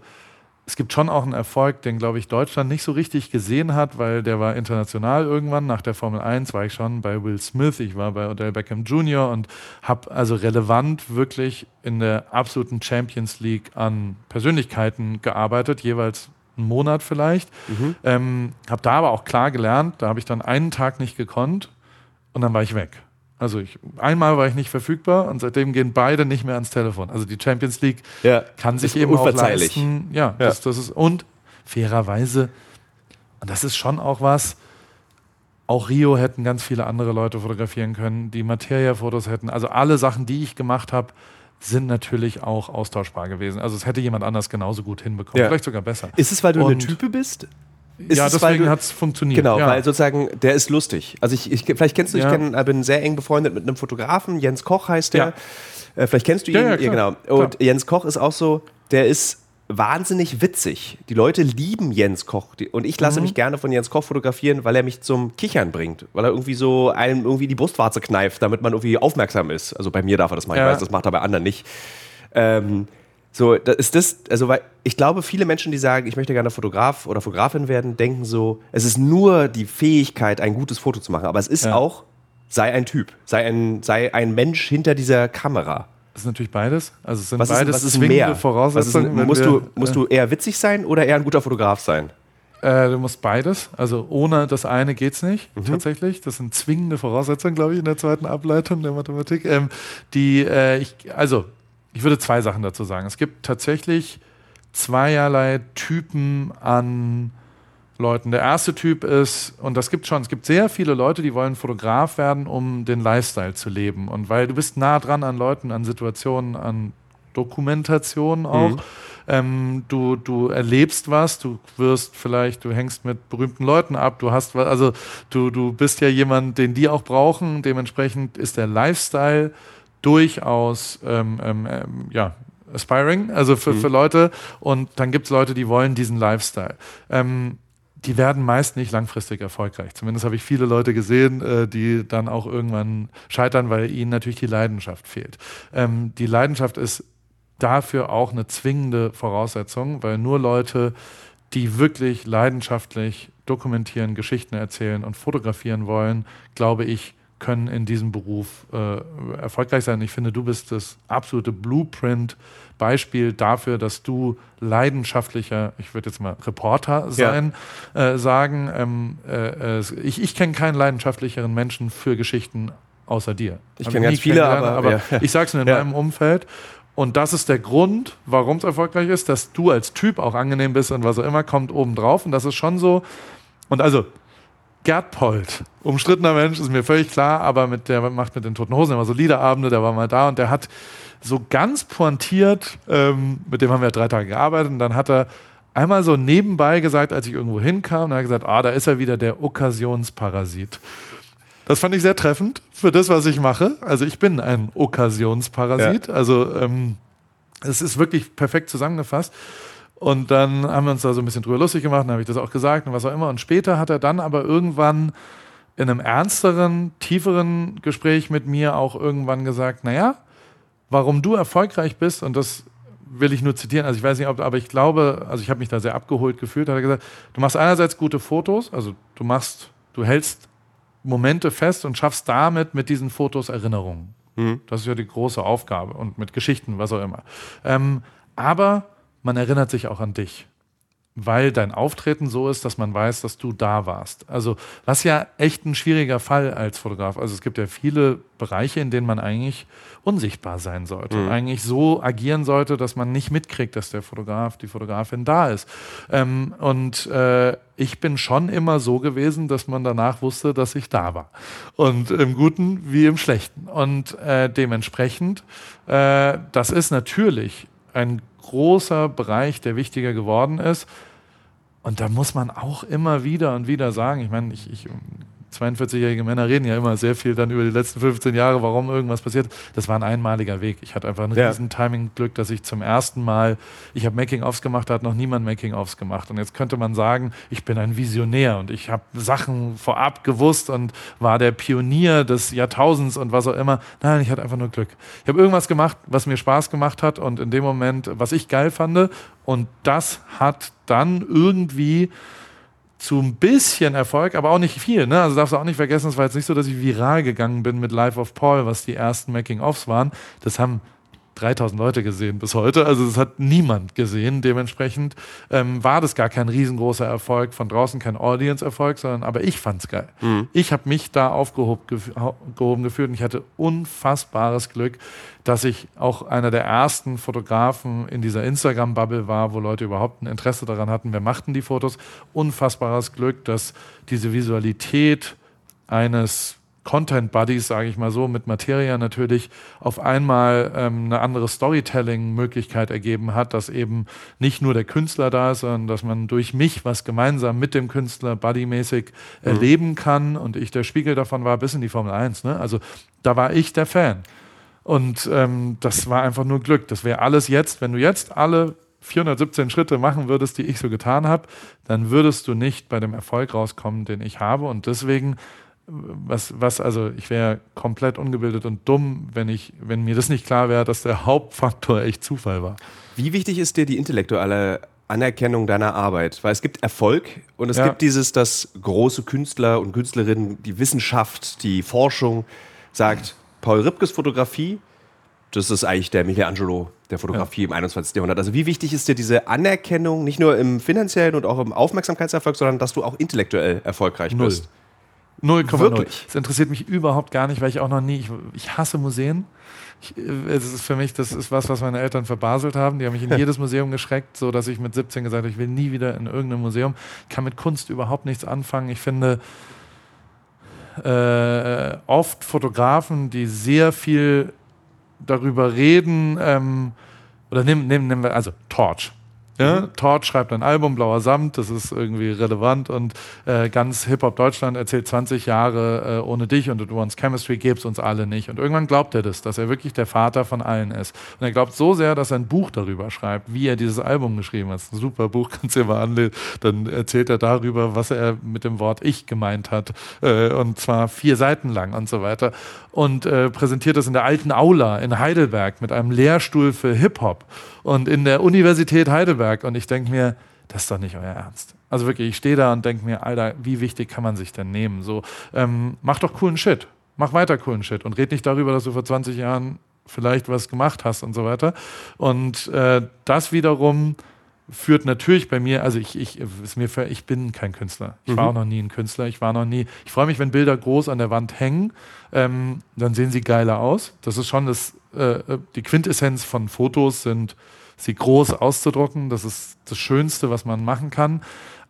es gibt schon auch einen Erfolg, den, glaube ich, Deutschland nicht so richtig gesehen hat, weil der war international irgendwann. Nach der Formel 1 war ich schon bei Will Smith, ich war bei Odell Beckham Jr. und habe also relevant wirklich in der absoluten Champions League an Persönlichkeiten gearbeitet, jeweils einen Monat vielleicht. Mhm. Ähm, habe da aber auch klar gelernt, da habe ich dann einen Tag nicht gekonnt und dann war ich weg. Also ich, einmal war ich nicht verfügbar und seitdem gehen beide nicht mehr ans Telefon. Also die Champions League ja, kann sich eben auch leisten. Ja, ja. Das, das ist und fairerweise und das ist schon auch was. Auch Rio hätten ganz viele andere Leute fotografieren können, die Materia-Fotos hätten. Also alle Sachen, die ich gemacht habe, sind natürlich auch austauschbar gewesen. Also es hätte jemand anders genauso gut hinbekommen, ja. vielleicht sogar besser. Ist es, weil du und eine Type bist? Ist ja, deswegen hat es funktioniert. Genau, ja. weil sozusagen, der ist lustig. Also ich, ich vielleicht kennst du, ja. ich kenn, bin sehr eng befreundet mit einem Fotografen, Jens Koch heißt der. Ja. Äh, vielleicht kennst du ihn. Ja, genau. Und klar. Jens Koch ist auch so, der ist wahnsinnig witzig. Die Leute lieben Jens Koch. Und ich lasse mhm. mich gerne von Jens Koch fotografieren, weil er mich zum Kichern bringt. Weil er irgendwie so einem irgendwie die Brustwarze kneift, damit man irgendwie aufmerksam ist. Also bei mir darf er das machen, ich weiß, das macht er bei anderen nicht. Ähm, so, da ist das, also weil ich glaube, viele Menschen, die sagen, ich möchte gerne Fotograf oder Fotografin werden, denken so, es ist nur die Fähigkeit, ein gutes Foto zu machen, aber es ist ja. auch, sei ein Typ, sei ein, sei ein Mensch hinter dieser Kamera. Das ist natürlich beides. Also es sind was beides ist, was ist mehr? Voraussetzungen. Ist, musst, wir, du, musst du eher witzig sein oder eher ein guter Fotograf sein? Äh, du musst beides. Also ohne das eine geht es nicht, mhm. tatsächlich. Das sind zwingende Voraussetzungen, glaube ich, in der zweiten Ableitung der Mathematik. Ähm, die, äh, ich, also ich würde zwei Sachen dazu sagen. Es gibt tatsächlich zweierlei Typen an Leuten. Der erste Typ ist, und das gibt schon, es gibt sehr viele Leute, die wollen Fotograf werden, um den Lifestyle zu leben. Und weil du bist nah dran an Leuten, an Situationen, an Dokumentationen auch. Mhm. Ähm, du, du erlebst was, du wirst vielleicht, du hängst mit berühmten Leuten ab, du hast was, also du, du bist ja jemand, den die auch brauchen. Dementsprechend ist der Lifestyle durchaus ähm, ähm, ähm, ja, aspiring, also für, mhm. für Leute. Und dann gibt es Leute, die wollen diesen Lifestyle. Ähm, die werden meist nicht langfristig erfolgreich. Zumindest habe ich viele Leute gesehen, äh, die dann auch irgendwann scheitern, weil ihnen natürlich die Leidenschaft fehlt. Ähm, die Leidenschaft ist dafür auch eine zwingende Voraussetzung, weil nur Leute, die wirklich leidenschaftlich dokumentieren, Geschichten erzählen und fotografieren wollen, glaube ich, können in diesem Beruf äh, erfolgreich sein. Ich finde, du bist das absolute Blueprint-Beispiel dafür, dass du leidenschaftlicher, ich würde jetzt mal Reporter sein, ja. äh, sagen. Ähm, äh, ich ich kenne keinen leidenschaftlicheren Menschen für Geschichten außer dir. Ich kenne ganz viele, aber, aber ja. ich sage es nur in ja. meinem Umfeld. Und das ist der Grund, warum es erfolgreich ist, dass du als Typ auch angenehm bist und was auch immer kommt obendrauf. Und das ist schon so. Und also, Gerd Polt, umstrittener Mensch, ist mir völlig klar, aber mit der macht mit den Toten Hosen immer so Liederabende, der war mal da und der hat so ganz pointiert, ähm, mit dem haben wir drei Tage gearbeitet und dann hat er einmal so nebenbei gesagt, als ich irgendwo hinkam, er hat gesagt, ah, da ist er wieder der Okkasionsparasit. Das fand ich sehr treffend für das, was ich mache. Also ich bin ein Okkasionsparasit. Ja. Also ähm, es ist wirklich perfekt zusammengefasst. Und dann haben wir uns da so ein bisschen drüber lustig gemacht, dann habe ich das auch gesagt und was auch immer. Und später hat er dann aber irgendwann in einem ernsteren, tieferen Gespräch mit mir auch irgendwann gesagt, naja, warum du erfolgreich bist, und das will ich nur zitieren, also ich weiß nicht, ob, aber ich glaube, also ich habe mich da sehr abgeholt gefühlt, hat er gesagt, du machst einerseits gute Fotos, also du machst, du hältst Momente fest und schaffst damit mit diesen Fotos Erinnerungen. Mhm. Das ist ja die große Aufgabe und mit Geschichten, was auch immer. Ähm, aber man erinnert sich auch an dich, weil dein Auftreten so ist, dass man weiß, dass du da warst. Also was ja echt ein schwieriger Fall als Fotograf. Also es gibt ja viele Bereiche, in denen man eigentlich unsichtbar sein sollte, mhm. eigentlich so agieren sollte, dass man nicht mitkriegt, dass der Fotograf, die Fotografin da ist. Ähm, und äh, ich bin schon immer so gewesen, dass man danach wusste, dass ich da war. Und im Guten wie im Schlechten. Und äh, dementsprechend, äh, das ist natürlich ein großer Bereich, der wichtiger geworden ist. Und da muss man auch immer wieder und wieder sagen, ich meine, ich, ich 42-jährige Männer reden ja immer sehr viel dann über die letzten 15 Jahre, warum irgendwas passiert. Das war ein einmaliger Weg. Ich hatte einfach ein Ja. riesen Timing-Glück, dass ich zum ersten Mal, ich habe Making-ofs gemacht, da hat noch niemand Making-ofs gemacht. Und jetzt könnte man sagen, ich bin ein Visionär und ich habe Sachen vorab gewusst und war der Pionier des Jahrtausends und was auch immer. Nein, ich hatte einfach nur Glück. Ich habe irgendwas gemacht, was mir Spaß gemacht hat und in dem Moment, was ich geil fand. Und das hat dann irgendwie zu ein bisschen Erfolg, aber auch nicht viel. Ne? Also darfst du auch nicht vergessen, es war jetzt nicht so, dass ich viral gegangen bin mit Life of Paul, was die ersten Making-ofs waren. Das haben 3000 Leute gesehen bis heute. Also das hat niemand gesehen. Dementsprechend ähm, war das gar kein riesengroßer Erfolg, von draußen kein Audience-Erfolg, sondern aber ich fand's geil. Ich habe mich da aufgehoben gef gefühlt und ich hatte unfassbares Glück, dass ich auch einer der ersten Fotografen in dieser Instagram-Bubble war, wo Leute überhaupt ein Interesse daran hatten, wer machten die Fotos. Unfassbares Glück, dass diese Visualität eines Content Buddies, sage ich mal so, mit Materia natürlich auf einmal ähm, eine andere Storytelling-Möglichkeit ergeben hat, dass eben nicht nur der Künstler da ist, sondern dass man durch mich was gemeinsam mit dem Künstler buddymäßig erleben kann und ich der Spiegel davon war bis in die Formel 1. Ne? Also da war ich der Fan. Und ähm, das war einfach nur Glück. Das wäre alles jetzt, wenn du jetzt alle 417 Schritte machen würdest, die ich so getan habe, dann würdest du nicht bei dem Erfolg rauskommen, den ich habe. Und deswegen, was, was also, ich wäre komplett ungebildet und dumm, wenn ich, wenn mir das nicht klar wäre, dass der Hauptfaktor echt Zufall war. Wie wichtig ist dir die intellektuelle Anerkennung deiner Arbeit? Weil es gibt Erfolg und es Ja. gibt dieses, dass große Künstler und Künstlerinnen, die Wissenschaft, die Forschung sagt, Paul Ripkes Fotografie, das ist eigentlich der Michelangelo der Fotografie im 21. Jahrhundert. Also wie wichtig ist dir diese Anerkennung, nicht nur im finanziellen und auch im Aufmerksamkeitserfolg, sondern dass du auch intellektuell erfolgreich Null. bist? 0,0. Wirklich? Das interessiert mich überhaupt gar nicht, weil ich auch noch nie, ich, ich hasse Museen. Ich, äh, es ist für mich, das ist was, was meine Eltern verbaselt haben. Die haben mich in jedes Museum geschreckt, so dass ich mit 17 gesagt habe, ich will nie wieder in irgendein Museum. Ich kann mit Kunst überhaupt nichts anfangen. Ich finde äh, oft Fotografen, die sehr viel darüber reden, ähm, oder nehmen, nehmen, nehmen wir, also Torch. Ja, Torch schreibt ein Album, Blauer Samt, das ist irgendwie relevant und äh, ganz Hip-Hop Deutschland erzählt 20 Jahre äh, ohne dich und Advanced Chemistry gäbe es uns alle nicht. Und irgendwann glaubt er das, dass er wirklich der Vater von allen ist. Und er glaubt so sehr, dass er ein Buch darüber schreibt, wie er dieses Album geschrieben hat. Ein super Buch, kannst du dir mal anlesen. Dann erzählt er darüber, was er mit dem Wort Ich gemeint hat. Äh, und zwar vier Seiten lang und so weiter. Und äh, präsentiert das in der alten Aula in Heidelberg mit einem Lehrstuhl für Hip-Hop und in der Universität Heidelberg. Und ich denke mir, das ist doch nicht euer Ernst. Also wirklich, ich stehe da und denke mir, Alter, wie wichtig kann man sich denn nehmen? So, ähm, mach doch coolen Shit. Mach weiter coolen Shit und red nicht darüber, dass du vor 20 Jahren vielleicht was gemacht hast und so weiter. Und äh, das wiederum führt natürlich bei mir, also ich, ich, ist mir, ich bin kein Künstler. Ich war auch noch nie ein Künstler. Ich war noch nie, ich freue mich, wenn Bilder groß an der Wand hängen, ähm, dann sehen sie geiler aus. Das ist schon das, äh, äh, die Quintessenz von Fotos sind, sie groß auszudrucken. Das ist das Schönste, was man machen kann.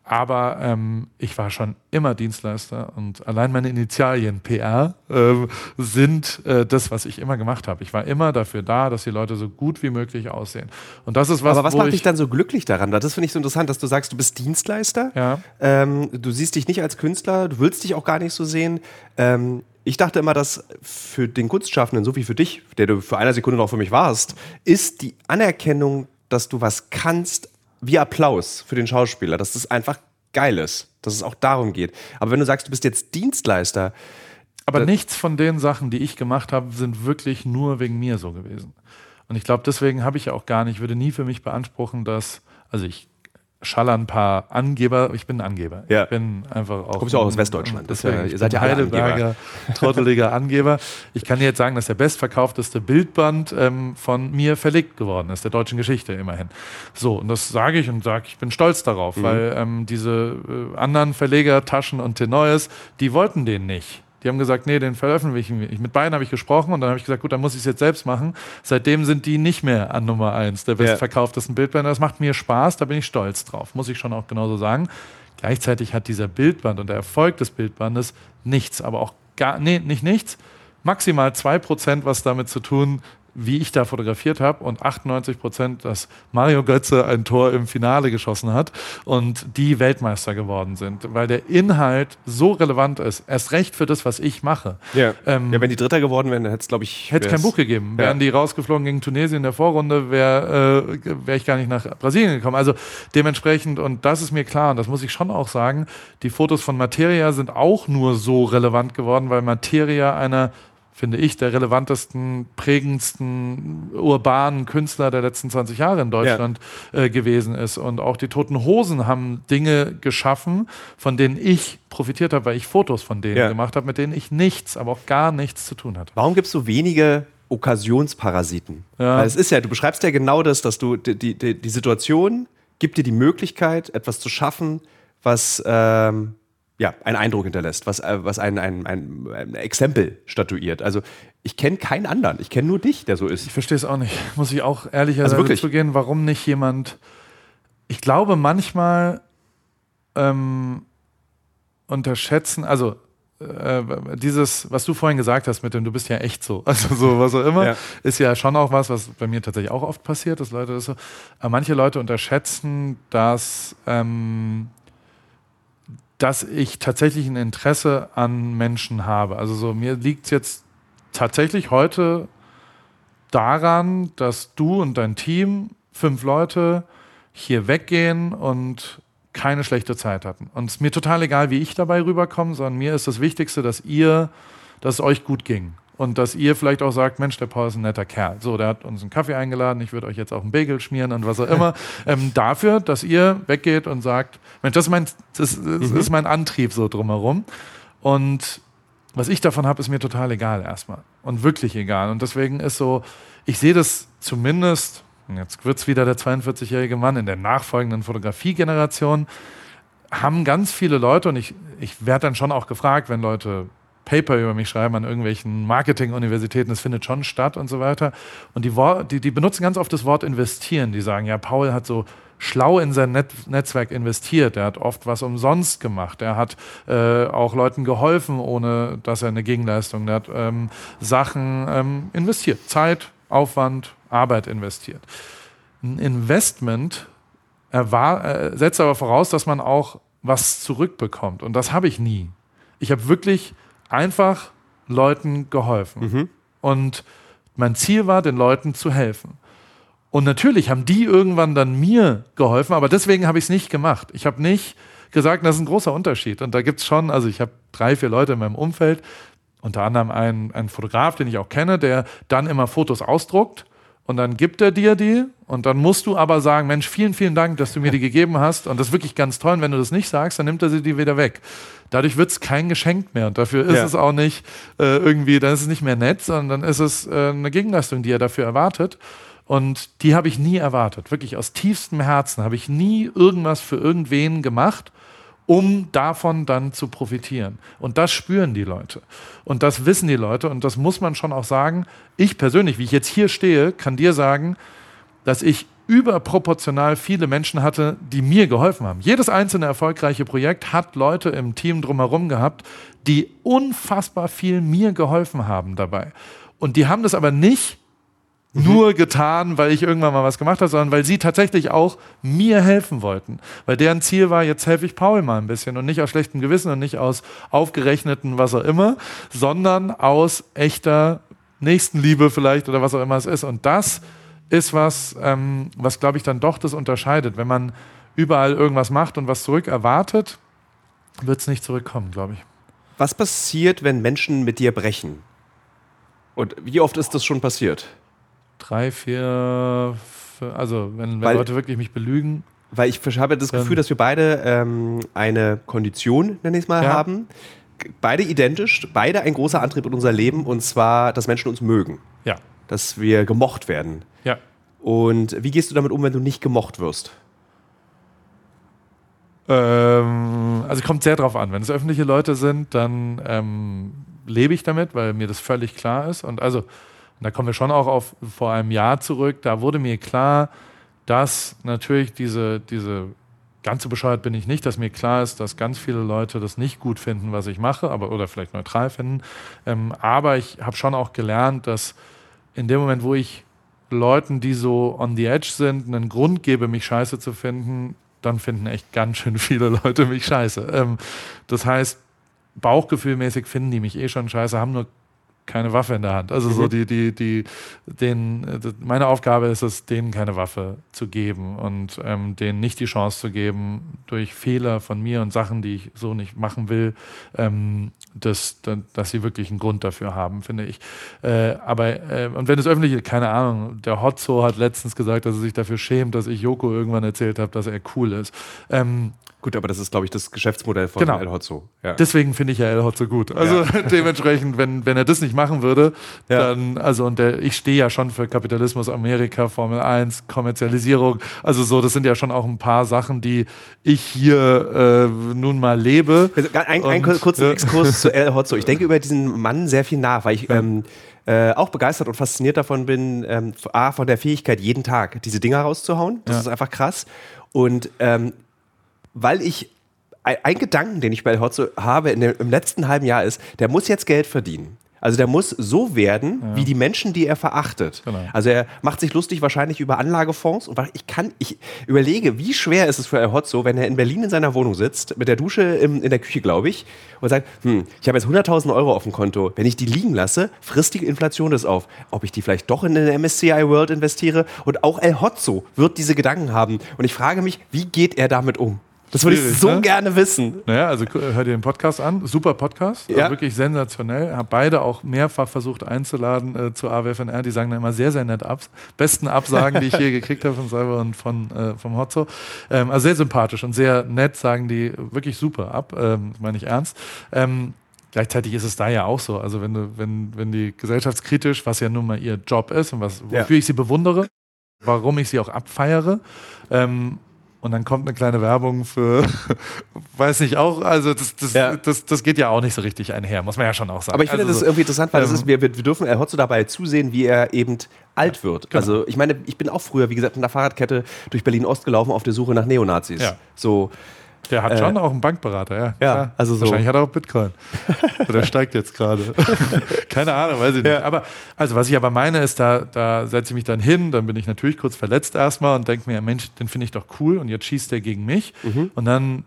Aber ähm, ich war schon immer Dienstleister und allein meine Initialien PR ähm, sind äh, das, was ich immer gemacht habe. Ich war immer dafür da, dass die Leute so gut wie möglich aussehen. Und das ist was, Aber was macht ich, dich dann so glücklich daran? Das finde ich so interessant, dass du sagst, du bist Dienstleister. Ja. Ähm, du siehst dich nicht als Künstler, du willst dich auch gar nicht so sehen. Ähm, ich dachte immer, dass für den Kunstschaffenden, so wie für dich, der du für eine Sekunde noch für mich warst, ist die Anerkennung, dass du was kannst, wie Applaus für den Schauspieler, dass das einfach geil ist, dass es auch darum geht. Aber wenn du sagst, du bist jetzt Dienstleister, Aber nichts von den Sachen, die ich gemacht habe, sind wirklich nur wegen mir so gewesen. Und ich glaube, deswegen habe ich ja auch gar nicht, würde nie für mich beanspruchen, dass, also ich schaller ein paar Angeber, ich bin ein Angeber. Ja. Ich bin einfach auch. Kommst ja auch aus Westdeutschland. Das ja- Deswegen, ihr seid ja Heidelberger, trotteliger Angeber. Ich kann dir jetzt sagen, dass der bestverkaufteste Bildband ähm, von mir verlegt geworden ist, der deutschen Geschichte immerhin. So, und das sage ich und sage, ich bin stolz darauf, Mhm. weil ähm, diese äh, anderen Verleger, Taschen und Tenoyes, die wollten den nicht. Die haben gesagt, nee, den veröffentlichen wir. Ich, mit beiden habe ich gesprochen und dann habe ich gesagt, gut, dann muss ich es jetzt selbst machen. Seitdem sind die nicht mehr an Nummer eins der bestverkauftesten Bildbänder. Das macht mir Spaß, da bin ich stolz drauf, muss ich schon auch genauso sagen. Gleichzeitig hat dieser Bildband und der Erfolg des Bildbandes nichts, aber auch gar, nee, nicht nichts, maximal 2% was damit zu tun, wie ich da fotografiert habe und 98 Prozent, dass Mario Götze ein Tor im Finale geschossen hat und die Weltmeister geworden sind, weil der Inhalt so relevant ist, erst recht für das, was ich mache. Ja, ähm, ja wenn die Dritter geworden wären, dann hätte es, glaube ich... Hätte kein Buch gegeben. Ja. Wären die rausgeflogen gegen Tunesien in der Vorrunde, wäre äh, wär ich gar nicht nach Brasilien gekommen. Also dementsprechend, und das ist mir klar, und das muss ich schon auch sagen, die Fotos von Materia sind auch nur so relevant geworden, weil Materia einer finde ich, der relevantesten, prägendsten urbanen Künstler der letzten 20 Jahre in Deutschland ja. äh, gewesen ist. Und auch die Toten Hosen haben Dinge geschaffen, von denen ich profitiert habe, weil ich Fotos von denen ja. gemacht habe, mit denen ich nichts, aber auch gar nichts zu tun hatte. Warum gibt es so wenige Okkasionsparasiten? Ja. Weil es ist ja, du beschreibst ja genau das, dass du die, die, die Situation gibt dir die Möglichkeit, etwas zu schaffen, was ähm, ja, einen Eindruck hinterlässt, was, äh, was ein, ein, ein, ein Exempel statuiert. Also ich kenne keinen anderen, ich kenne nur dich, der so ist. Ich verstehe es auch nicht. Muss ich auch ehrlicherweise also zugehen, warum nicht jemand. Ich glaube manchmal ähm, unterschätzen, also äh, dieses, was du vorhin gesagt hast mit dem, du bist ja echt so, also so, was auch immer, ja. ist ja schon auch was, was bei mir tatsächlich auch oft passiert, dass Leute das so, aber manche Leute unterschätzen, dass ähm, dass ich tatsächlich ein Interesse an Menschen habe. Also so, mir liegt es jetzt tatsächlich heute daran, dass du und dein Team, fünf Leute, hier weggehen und keine schlechte Zeit hatten. Und es ist mir total egal, wie ich dabei rüberkomme, sondern mir ist das Wichtigste, dass ihr, dass es euch gut ging und dass ihr vielleicht auch sagt, Mensch, der Paul ist ein netter Kerl. So, der hat uns einen Kaffee eingeladen, ich würde euch jetzt auch einen Bagel schmieren und was auch immer. ähm, dafür, dass ihr weggeht und sagt, Mensch, das ist mein, das, das mhm. ist mein Antrieb so drumherum. Und was ich davon habe, ist mir total egal erstmal. Und wirklich egal. Und deswegen ist so, ich sehe das zumindest, jetzt wird es wieder der 42-jährige Mann in der nachfolgenden Fotografiegeneration, haben ganz viele Leute, und ich, ich werde dann schon auch gefragt, wenn Leute Paper über mich schreiben an irgendwelchen Marketing-Universitäten, das findet schon statt und so weiter. Und die, die, die benutzen ganz oft das Wort investieren. Die sagen, ja, Paul hat so schlau in sein Net Netzwerk investiert. Er hat oft was umsonst gemacht. Er hat äh, auch Leuten geholfen, ohne dass er eine Gegenleistung hat. Ähm, Sachen ähm, investiert. Zeit, Aufwand, Arbeit investiert. Ein Investment äh, setzt aber voraus, dass man auch was zurückbekommt. Und das habe ich nie. Ich habe wirklich einfach Leuten geholfen. Mhm. Und mein Ziel war, den Leuten zu helfen. Und natürlich haben die irgendwann dann mir geholfen, aber deswegen habe ich es nicht gemacht. Ich habe nicht gesagt, das ist ein großer Unterschied. Und da gibt es schon, also ich habe drei, vier Leute in meinem Umfeld, unter anderem einen, einen Fotograf, den ich auch kenne, der dann immer Fotos ausdruckt und dann gibt er dir die und dann musst du aber sagen, Mensch, vielen, vielen Dank, dass du mir die gegeben hast und das ist wirklich ganz toll. Und wenn du das nicht sagst, dann nimmt er sie dir wieder weg. Dadurch wird es kein Geschenk mehr und dafür ist ja. es auch nicht äh, irgendwie, dann ist es nicht mehr nett, sondern dann ist es äh, eine Gegenleistung, die er dafür erwartet. Und die habe ich nie erwartet. Wirklich aus tiefstem Herzen habe ich nie irgendwas für irgendwen gemacht, um davon dann zu profitieren. Und das spüren die Leute. Und das wissen die Leute. Und das muss man schon auch sagen. Ich persönlich, wie ich jetzt hier stehe, kann dir sagen, dass ich überproportional viele Menschen hatte, die mir geholfen haben. Jedes einzelne erfolgreiche Projekt hat Leute im Team drumherum gehabt, die unfassbar viel mir geholfen haben dabei. Und die haben das aber nicht mhm. nur getan, weil ich irgendwann mal was gemacht habe, sondern weil sie tatsächlich auch mir helfen wollten. Weil deren Ziel war, jetzt helfe ich Paul mal ein bisschen und nicht aus schlechtem Gewissen und nicht aus aufgerechneten was auch immer, sondern aus echter Nächstenliebe vielleicht oder was auch immer es ist. Und das ist was, ähm, was glaube ich dann doch das unterscheidet. Wenn man überall irgendwas macht und was zurück erwartet, wird es nicht zurückkommen, glaube ich. Was passiert, wenn Menschen mit dir brechen? Und wie oft ist das schon passiert? Drei, vier, vier also wenn, wenn Leute wirklich mich belügen. Weil ich habe das Gefühl, dass wir beide ähm, eine Kondition, nenne ich es mal, ja. haben. Beide identisch, beide ein großer Antrieb in unser Leben und zwar, dass Menschen uns mögen. Ja. Dass wir gemocht werden. Ja. Und wie gehst du damit um, wenn du nicht gemocht wirst? Ähm, also kommt sehr drauf an. Wenn es öffentliche Leute sind, dann ähm, lebe ich damit, weil mir das völlig klar ist. Und also, da kommen wir schon auch auf vor einem Jahr zurück. Da wurde mir klar, dass natürlich diese, diese ganz so bescheuert bin ich nicht, dass mir klar ist, dass ganz viele Leute das nicht gut finden, was ich mache, aber oder vielleicht neutral finden. Ähm, aber ich habe schon auch gelernt, dass in dem Moment, wo ich Leuten, die so on the edge sind, einen Grund gebe, mich scheiße zu finden, dann finden echt ganz schön viele Leute mich scheiße. Ähm, das heißt, bauchgefühlmäßig finden die mich eh schon scheiße, haben nur keine Waffe in der Hand. Also so Mhm. die, die, die, den, äh, meine Aufgabe ist es, denen keine Waffe zu geben und ähm, denen nicht die Chance zu geben, durch Fehler von mir und Sachen, die ich so nicht machen will, ähm, dass, dass, sie wirklich einen Grund dafür haben, finde ich. Äh, aber, äh, und wenn das öffentliche, keine Ahnung, der Hotzo hat letztens gesagt, dass er sich dafür schämt, dass ich Joko irgendwann erzählt habe, dass er cool ist. Ähm, Gut, aber das ist, glaube ich, das Geschäftsmodell von Genau. El Hotzo. Ja. Deswegen finde ich ja El Hotzo gut. Also dementsprechend, wenn, wenn er das nicht machen würde, Ja. dann, also und der, ich stehe ja schon für Kapitalismus, Amerika, Formel 1, Kommerzialisierung. Also so, das sind ja schon auch ein paar Sachen, die ich hier äh, nun mal lebe. Also, Ein, ein Und, kurzen ja. Exkurs zu El Hotzo. Ich denke über diesen Mann sehr viel nach, weil ich ähm, äh, auch begeistert und fasziniert davon bin, ähm, A, von der Fähigkeit, jeden Tag diese Dinger rauszuhauen. Das Ja. ist einfach krass. Und ähm, weil ich ein, Gedanken, den ich bei El Hotzo habe in dem, im letzten halben Jahr ist, der muss jetzt Geld verdienen. Also der muss so werden, wie die Menschen, die er verachtet. Genau. Also er macht sich lustig wahrscheinlich über Anlagefonds und ich kann, ich überlege, wie schwer ist es für El Hotzo, wenn er in Berlin in seiner Wohnung sitzt, mit der Dusche im, in der Küche, glaube ich, und sagt, hm, ich habe jetzt 100.000 Euro auf dem Konto. Wenn ich die liegen lasse, frisst die Inflation das auf. Ob ich die vielleicht doch in den MSCI World investiere und auch El Hotzo wird diese Gedanken haben. Und ich frage mich, wie geht er damit um? Das würde ich so ne? gerne wissen. Naja, also gu- hör dir den Podcast an. Super Podcast. Ja. Also wirklich sensationell. Hab beide auch mehrfach versucht einzuladen äh, zu AWFNR. Die sagen da immer sehr, sehr nett ab. Besten Absagen, die ich je gekriegt habe von Cyber und von, äh, vom Hotzo. Ähm, also sehr sympathisch und sehr nett sagen die wirklich super ab. Ähm, das meine ich ernst. Ähm, Gleichzeitig ist es da ja auch so. Also wenn du, wenn, wenn die gesellschaftskritisch, was ja nun mal ihr Job ist und was, wofür Ja. ich sie bewundere, warum ich sie auch abfeiere, ähm, und dann kommt eine kleine Werbung für, weiß nicht auch, also das, das, Ja. das, das geht ja auch nicht so richtig einher, muss man ja schon auch sagen. Aber ich finde also das so, irgendwie interessant, weil das ähm, ist, wir, wir dürfen El Hotzo dabei zusehen, wie er eben alt wird. genau. Also ich meine, ich bin auch früher, wie gesagt, in der Fahrradkette durch Berlin-Ost gelaufen auf der Suche nach Neonazis. Ja. So, Der hat Äh, schon auch einen Bankberater, ja. ja, klar. also so. Wahrscheinlich hat er auch Bitcoin. Oder steigt jetzt gerade. Keine Ahnung, weiß ich nicht. Ja. Aber also was ich aber meine ist, da, da setze ich mich dann hin, dann bin ich natürlich kurz verletzt erstmal und denke mir, ja, Mensch, den finde ich doch cool und jetzt schießt der gegen mich. Mhm. Und dann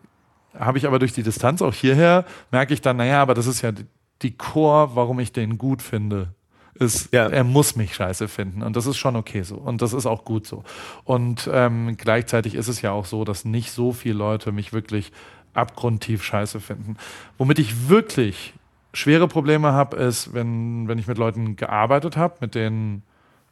habe ich aber durch die Distanz auch hierher, merke ich dann, naja, aber das ist ja die- die Core, warum ich den gut finde. Ist, Ja. er muss mich scheiße finden und das ist schon okay so und das ist auch gut so. Und ähm, gleichzeitig ist es ja auch so, dass nicht so viele Leute mich wirklich abgrundtief scheiße finden. Womit ich wirklich schwere Probleme habe, ist, wenn, wenn ich mit Leuten gearbeitet habe, mit denen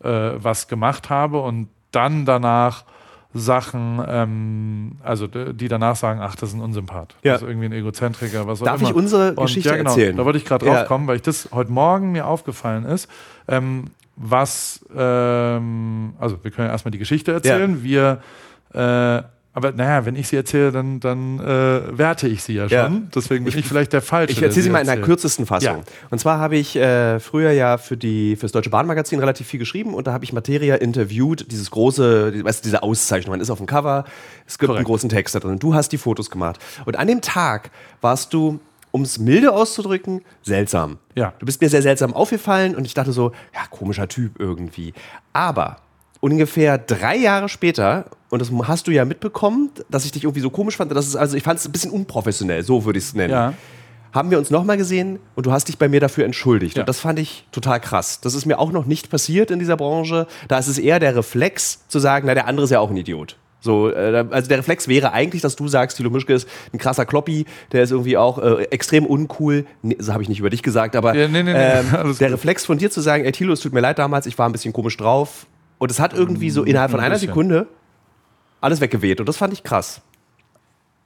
äh, was gemacht habe und dann danach Sachen, ähm, also die danach sagen, ach, das ist ein Unsympath. Ja. Das ist irgendwie ein Egozentriker, was auch Darf immer. ich unsere Und Geschichte ja, genau, erzählen? Da wollte ich gerade drauf Ja. kommen, weil ich das heute Morgen mir aufgefallen ist. Ähm, was, ähm, also wir können ja erstmal die Geschichte erzählen. Wir, äh, aber naja, wenn ich sie erzähle, dann, dann äh, werte ich sie ja schon. Ja. Deswegen bin ich, vielleicht der Falsche. Ich erzähle sie mal in der erzählt. kürzesten Fassung. Ja. Und zwar habe ich äh, früher ja für die fürs Deutsche Bahnmagazin relativ viel geschrieben und da habe ich Materia interviewt, dieses große, die- weißt du, diese Auszeichnung. Man ist auf dem Cover, es gibt einen Korrekt. großen Text da drin. Du hast die Fotos gemacht. Und an dem Tag warst du, um es milde auszudrücken, seltsam. Ja. Du bist mir sehr seltsam aufgefallen und ich dachte so, ja, komischer Typ irgendwie. Aber ungefähr drei Jahre später, und das hast du ja mitbekommen, dass ich dich irgendwie so komisch fand, dass es, also ich fand es ein bisschen unprofessionell, so würde ich es nennen Ja. haben wir uns nochmal gesehen und du hast dich bei mir dafür entschuldigt. Ja. Und das fand ich total krass. Das ist mir auch noch nicht passiert in dieser Branche. Da ist es eher der Reflex zu sagen, na, der andere ist ja auch ein Idiot. So, äh, also der Reflex wäre eigentlich, dass du sagst, Thilo Mischke ist ein krasser Kloppi, der ist irgendwie auch äh, extrem uncool. Nee, das habe ich nicht über dich gesagt, aber Ja, nee, nee, ähm, der. Reflex von dir zu sagen, ey Thilo, es tut mir leid damals, ich war ein bisschen komisch drauf. Und es hat irgendwie so innerhalb von Ein einer. Sekunde alles weggeweht. Und das fand ich krass.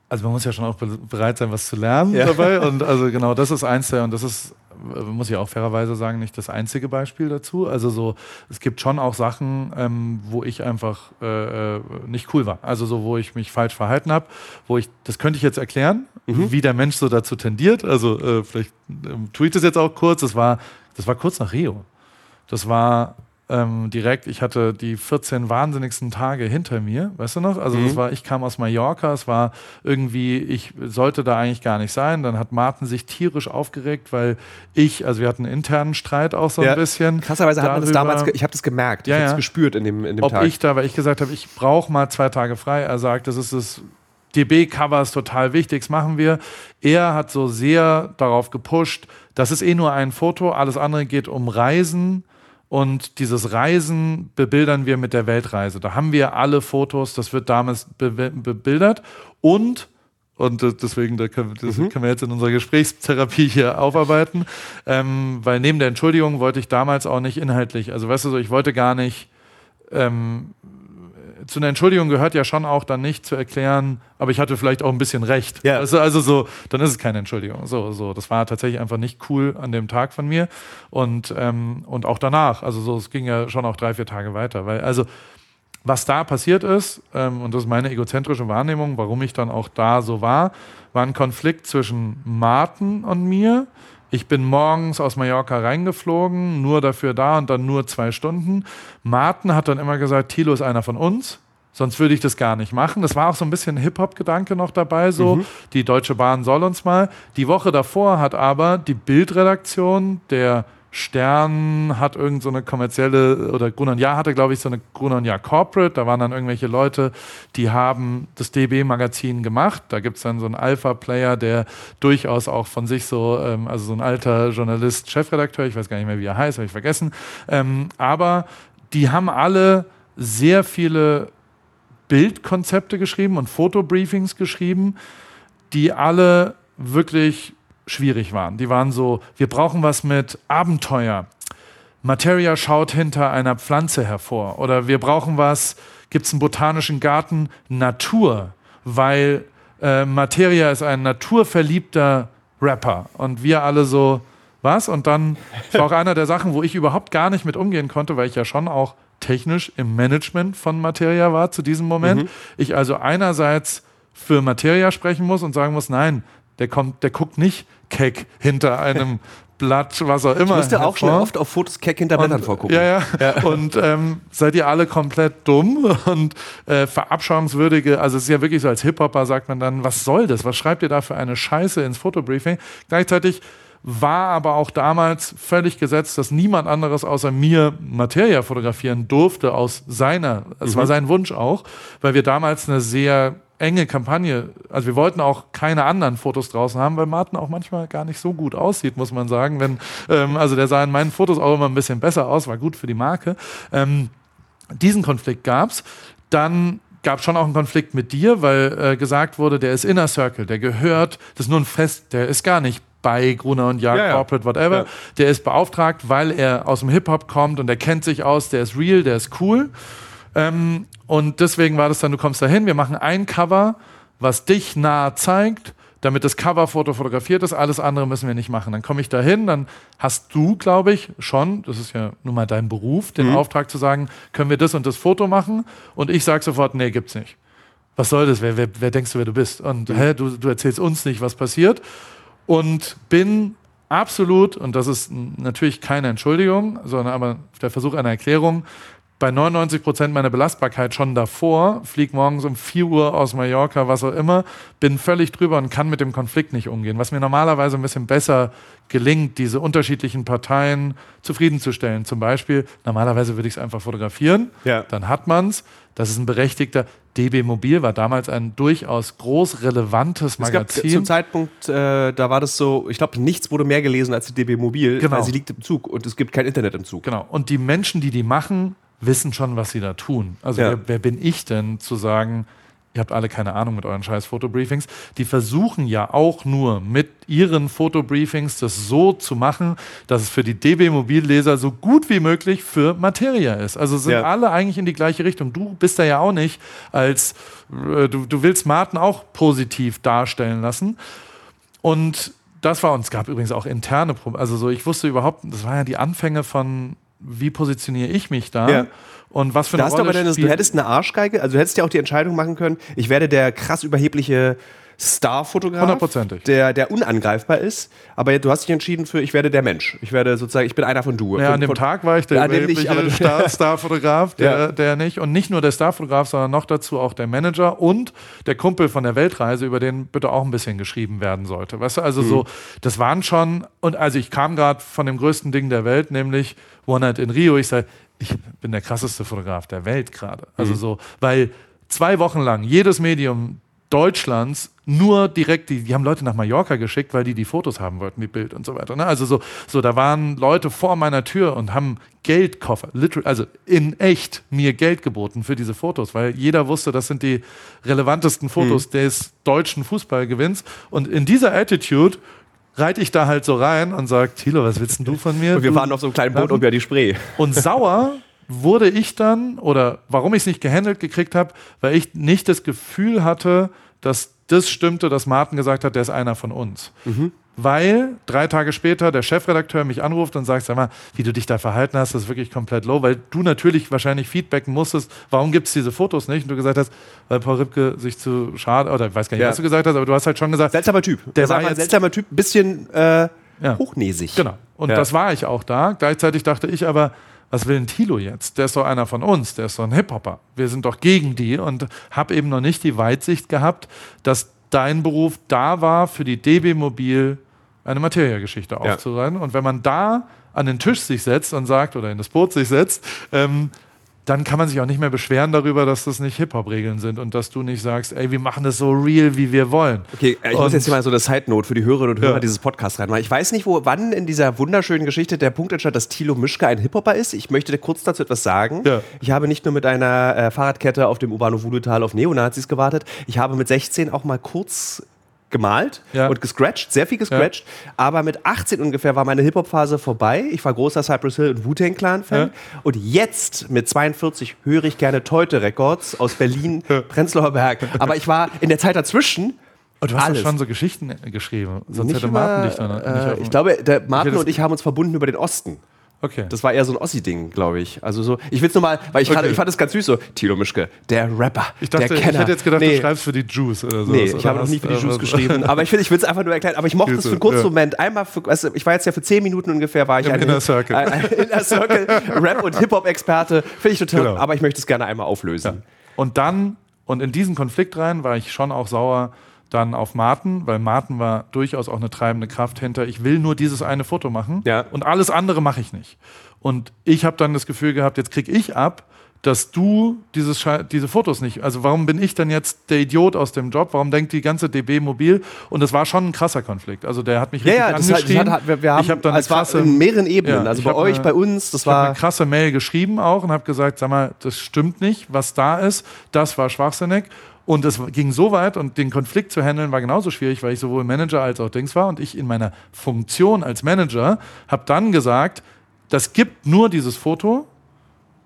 Also man muss ja schon auch be- bereit sein, was zu lernen Ja. dabei. Und also genau, das ist eins der, und das ist, äh, muss ich auch fairerweise sagen, nicht das einzige Beispiel dazu. Also so, es gibt schon auch Sachen, ähm, wo ich einfach äh, äh, nicht cool war. Also so, wo ich mich falsch verhalten habe, wo ich, das könnte ich jetzt erklären, wie der Mensch so dazu tendiert. Also äh, vielleicht ähm, tue ich das jetzt auch kurz. Das war, das war kurz nach Rio. Das war ähm, direkt. Ich hatte die 14 wahnsinnigsten Tage hinter mir, weißt du noch? Also Mhm. das war, ich kam aus Mallorca, es war irgendwie, ich sollte da eigentlich gar nicht sein. Dann hat Martin sich tierisch aufgeregt, weil ich, also wir hatten einen internen Streit auch so Ja. ein bisschen. Krasserweise hat man das darüber, damals, ich habe das gemerkt, Ja, ich habe es ja. gespürt in dem, in dem ob Tag. ich da, weil ich gesagt habe, ich brauche mal zwei Tage frei. Er sagt, das ist das DB-Cover ist total wichtig, das machen wir. Er hat so sehr darauf gepusht, das ist eh nur ein Foto, alles andere geht um Reisen. Und dieses Reisen bebildern wir mit der Weltreise. Da haben wir alle Fotos, das wird damals be bebildert. Und, und deswegen da können, das können wir jetzt in unserer Gesprächstherapie hier aufarbeiten, ähm, weil neben der Entschuldigung wollte ich damals auch nicht inhaltlich, also weißt du so, ich wollte gar nicht ähm, zu einer Entschuldigung gehört ja schon auch dann nicht zu erklären, aber ich hatte vielleicht auch ein bisschen recht. Ja. Also, also so, dann ist es keine Entschuldigung. So, so, das war tatsächlich einfach nicht cool an dem Tag von mir und, ähm, und auch danach. Also so, es ging ja schon auch drei, vier Tage weiter. Weil, also, was da passiert ist, ähm, und das ist meine egozentrische Wahrnehmung, warum ich dann auch da so war, war ein Konflikt zwischen Martin und mir. Ich bin morgens aus Mallorca reingeflogen, nur dafür da und dann nur zwei Stunden. Martin hat dann immer gesagt, Thilo ist einer von uns. Sonst würde ich das gar nicht machen. Das war auch so ein bisschen Hip-Hop-Gedanke noch dabei, so die Deutsche Bahn soll uns mal. Die Woche davor hat aber die Bildredaktion der Stern hat irgend so eine kommerzielle, oder Grunon Jahr hatte, glaube ich, so eine Grunon Jahr Corporate. Da waren dann irgendwelche Leute, die haben das DB-Magazin gemacht. Da gibt es dann so einen Alpha-Player, der durchaus auch von sich so, ähm, also so ein alter Journalist, Chefredakteur, ich weiß gar nicht mehr, wie er heißt, habe ich vergessen. Ähm, aber die haben alle sehr viele Bildkonzepte geschrieben und Fotobriefings geschrieben, die alle wirklich schwierig waren. Die waren so, wir brauchen was mit Abenteuer. Materia schaut hinter einer Pflanze hervor. Oder wir brauchen was, gibt es einen botanischen Garten, Natur, weil äh, Materia ist ein naturverliebter Rapper. Und wir alle so, was? Und dann war auch einer der Sachen, wo ich überhaupt gar nicht mit umgehen konnte, weil ich ja schon auch technisch im Management von Materia war zu diesem Moment. Ich also einerseits für Materia sprechen muss und sagen muss, nein, der kommt, der guckt nicht keck hinter einem Blatt, was auch immer. ich musste auch schon oft auf Fotos keck hinter Blättern vorgucken. Ja, ja. Und ähm, seid ihr alle komplett dumm und äh, verabscheuungswürdige, also es ist ja wirklich so, als Hip-Hopper sagt man dann, was soll das? Was schreibt ihr da für eine Scheiße ins Fotobriefing? Gleichzeitig war aber auch damals völlig gesetzt, dass niemand anderes außer mir Materia fotografieren durfte aus seiner, es war sein Wunsch auch, weil wir damals eine sehr enge Kampagne, also wir wollten auch keine anderen Fotos draußen haben, weil Martin auch manchmal gar nicht so gut aussieht, muss man sagen. Wenn, ähm, also der sah in meinen Fotos auch immer ein bisschen besser aus, war gut für die Marke. Ähm, diesen Konflikt gab's. Dann gab es schon auch einen Konflikt mit dir, weil äh, gesagt wurde, der ist Inner Circle, der gehört, das ist nur ein Fest, der ist gar nicht bei Gruner und Jahr, Ja. Corporate, whatever. Ja. Der ist beauftragt, weil er aus dem Hip-Hop kommt und der kennt sich aus, der ist real, der ist cool. Ähm, und deswegen war das dann, du kommst da hin, wir machen ein Cover, was dich nah zeigt, damit das Coverfoto fotografiert ist, alles andere müssen wir nicht machen. Dann komme ich da hin, dann hast du, glaube ich, schon, das ist ja nun mal dein Beruf, den Mhm. Auftrag zu sagen, können wir das und das Foto machen? Und ich sage sofort, nee, gibt's nicht. Was soll das? Wer, wer, wer denkst du, wer du bist? Und Mhm. hä, du, du erzählst uns nicht, was passiert. Und bin absolut, und das ist natürlich keine Entschuldigung, sondern aber der Versuch einer Erklärung, bei 99 Prozent meiner Belastbarkeit schon davor, flieg morgens um 4 Uhr aus Mallorca, was auch immer, bin völlig drüber und kann mit dem Konflikt nicht umgehen. Was mir normalerweise ein bisschen besser gelingt, diese unterschiedlichen Parteien zufriedenzustellen. Zum Beispiel, normalerweise würde ich es einfach fotografieren, Ja. dann hat man es. Das ist ein berechtigter. DB Mobil war damals ein durchaus groß relevantes Es gab Magazin. zum Zeitpunkt, äh, da war das so, ich glaube, nichts wurde mehr gelesen als die DB Mobil, Genau. weil sie liegt im Zug und es gibt kein Internet im Zug. Genau. Und die Menschen, die die machen, wissen schon, was sie da tun. Also Ja. wer, wer bin ich denn zu sagen, ihr habt alle keine Ahnung mit euren scheiß Fotobriefings. Die versuchen ja auch nur mit ihren Fotobriefings das so zu machen, dass es für die DB Mobilleser so gut wie möglich für Materia ist. Also sind Ja. alle eigentlich in die gleiche Richtung. Du bist da ja auch nicht als, äh, du, du willst Martin auch positiv darstellen lassen. Und das war, und es gab übrigens auch interne Probleme. Also so, ich wusste überhaupt, das waren ja die Anfänge von, wie positioniere ich mich da? Ja. Und was für eine Da hast du Rolle aber deine, du hättest eine Arschgeige, also du hättest ja auch die Entscheidung machen können, ich werde der krass überhebliche Starfotograf, der, der unangreifbar ist. Aber du hast dich entschieden für, ich werde der Mensch. Ich werde sozusagen, ich bin einer von du. Ja, von, an dem von, Tag war ich der Ja, Starfotograf, der, Ja. der nicht. Und nicht nur der Starfotograf, sondern noch dazu auch der Manager und der Kumpel von der Weltreise, über den bitte auch ein bisschen geschrieben werden sollte. Weißt du, also Mhm. so, das waren schon, und also ich kam gerade von dem größten Ding der Welt, nämlich One Night in Rio. Ich sage, ich bin der krasseste Fotograf der Welt gerade. Also Mhm. so, weil zwei Wochen lang jedes Medium Deutschlands nur direkt, die, die haben Leute nach Mallorca geschickt, weil die die Fotos haben wollten, die Bild und so weiter. Ne? Also so, so, da waren Leute vor meiner Tür und haben Geldkoffer, literal, also in echt mir Geld geboten für diese Fotos, weil jeder wusste, das sind die relevantesten Fotos des deutschen Fußballgewinns. Und in dieser Attitude reite ich da halt so rein und sage, Thilo, was willst denn du von mir? und wir du, waren auf so einem kleinen Boot über die Spree. und sauer wurde ich dann, oder warum ich es nicht gehandelt gekriegt habe, weil ich nicht das Gefühl hatte, dass das stimmte, dass Martin gesagt hat, der ist einer von uns. Weil drei Tage später der Chefredakteur mich anruft und sagt, sag mal, wie du dich da verhalten hast, das ist wirklich komplett low, weil du natürlich wahrscheinlich feedbacken musstest, warum gibt es diese Fotos nicht? Und du gesagt hast, weil Paul Ripke sich zu schade, oder ich weiß gar nicht, Ja. was du gesagt hast, aber du hast halt schon gesagt, Seltsamer Typ. Der war jetzt- seltsamer Typ, bisschen äh, Ja. hochnäsig. Genau. Und Ja. das war ich auch da. Gleichzeitig dachte ich aber, was will ein Tilo jetzt? Der ist doch einer von uns, der ist doch ein Hip-Hopper. Wir sind doch gegen die und habe eben noch nicht die Weitsicht gehabt, dass dein Beruf da war, für die DB Mobil eine Materia-Geschichte Ja. aufzureihen. Und wenn man da an den Tisch sich setzt und sagt, oder in das Boot sich setzt, ähm, dann kann man sich auch nicht mehr beschweren darüber, dass das nicht Hip-Hop-Regeln sind und dass du nicht sagst, ey, wir machen das so real, wie wir wollen. Okay, äh, ich muss Und- jetzt hier mal so eine Side-Note für die Hörerinnen und Hörer Ja. dieses Podcasts reinmachen. Ich weiß nicht, wo, wann in dieser wunderschönen Geschichte der Punkt entstand, dass Thilo Mischke ein Hip-Hopper ist. Ich möchte kurz dazu etwas sagen. Ja. Ich habe nicht nur mit einer äh, Fahrradkette auf dem Urbano Wudutal auf Neonazis gewartet, ich habe mit 16 auch mal kurz gemalt Ja. und gescratcht, sehr viel gescratcht. Aber mit 18 ungefähr war meine Hip-Hop-Phase vorbei. Ich war großer Cypress Hill und Wu-Tang Clan-Fan. Und jetzt mit 42 höre ich gerne Teute Records aus Berlin, Prenzlauer Berg. Aber ich war in der Zeit dazwischen Und du hast Alles. schon so Geschichten geschrieben. Sonst nicht hätte über, Martin dich dann nicht äh, Ich glaube, der Martin und ich haben uns verbunden über den Osten. Okay. Das war eher so ein Ossi-Ding, glaube ich. Also so, ich will es nur mal, weil ich, Okay. fand, ich fand es ganz süß so. Tilo Mischke, der Rapper, ich dachte, der ich Kenner. hätte jetzt gedacht, nee, du schreibst für die Juice oder so. Nee, ich habe noch nie für die Juice geschrieben. Aber ich will ich es einfach nur erklären. Aber ich mochte es für einen kurzen Ja. Moment. Einmal, für, du, ich war jetzt ja für zehn Minuten ungefähr, war ich Im ein, Inner Circle. Ein, ein Inner Circle Rap- und Hip-Hop-Experte. Finde ich total, Genau. aber ich möchte es gerne einmal auflösen. Und dann, und in diesen Konflikt rein, war ich schon auch sauer dann auf Martin, weil Martin war durchaus auch eine treibende Kraft hinter, ich will nur dieses eine Foto machen Ja. und alles andere mache ich nicht. Und ich habe dann das Gefühl gehabt, jetzt kriege ich ab, dass du dieses diese Fotos nicht, also warum bin ich dann jetzt der Idiot aus dem Job, warum denkt die ganze DB mobil? Und es war schon ein krasser Konflikt. Also der hat mich Ja, richtig ja, das hat, das wir, wir haben, ich habe dann es eine war krasse, in mehreren Ebenen. Ja, also bei euch, eine- bei uns, das ich habe war. eine krasse Mail geschrieben auch und habe gesagt, sag mal, das stimmt nicht, was da ist, das war schwachsinnig. Und es ging so weit und den Konflikt zu handeln war genauso schwierig, weil ich sowohl Manager als auch Dings war und ich in meiner Funktion als Manager habe dann gesagt, das gibt nur dieses Foto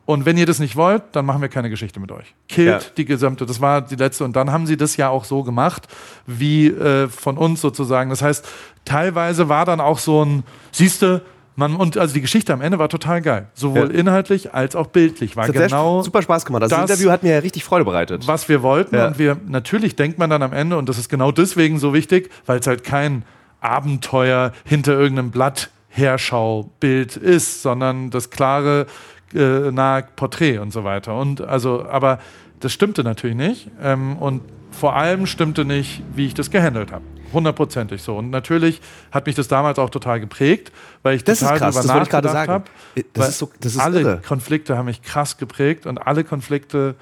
und wenn ihr das nicht wollt, dann machen wir keine Geschichte mit euch. Killt Ja. die gesamte, das war die letzte und dann haben sie das ja auch so gemacht, wie äh, von uns sozusagen. Das heißt, teilweise war dann auch so ein, siehste, man, und also die Geschichte am Ende war total geil. Sowohl Ja. inhaltlich als auch bildlich. War Das hat genau super Spaß gemacht. Also das, das- Interview hat mir ja richtig Freude bereitet. was wir wollten. Ja. Und wir natürlich denkt man dann am Ende, und das ist genau deswegen so wichtig, weil es halt kein Abenteuer hinter irgendeinem Blatt Herschaubild ist, sondern das klare, äh, nahe Porträt und so weiter. Und also, aber das stimmte natürlich nicht. Ähm, und vor allem stimmte nicht, wie ich das gehandelt habe. Hundertprozentig so. Und natürlich hat mich das damals auch total geprägt, weil ich Das ist total krass, das gerade nachgedacht habe. Das Weil ist so- das ist alle irre. Konflikte haben mich krass geprägt und alle Konflikte,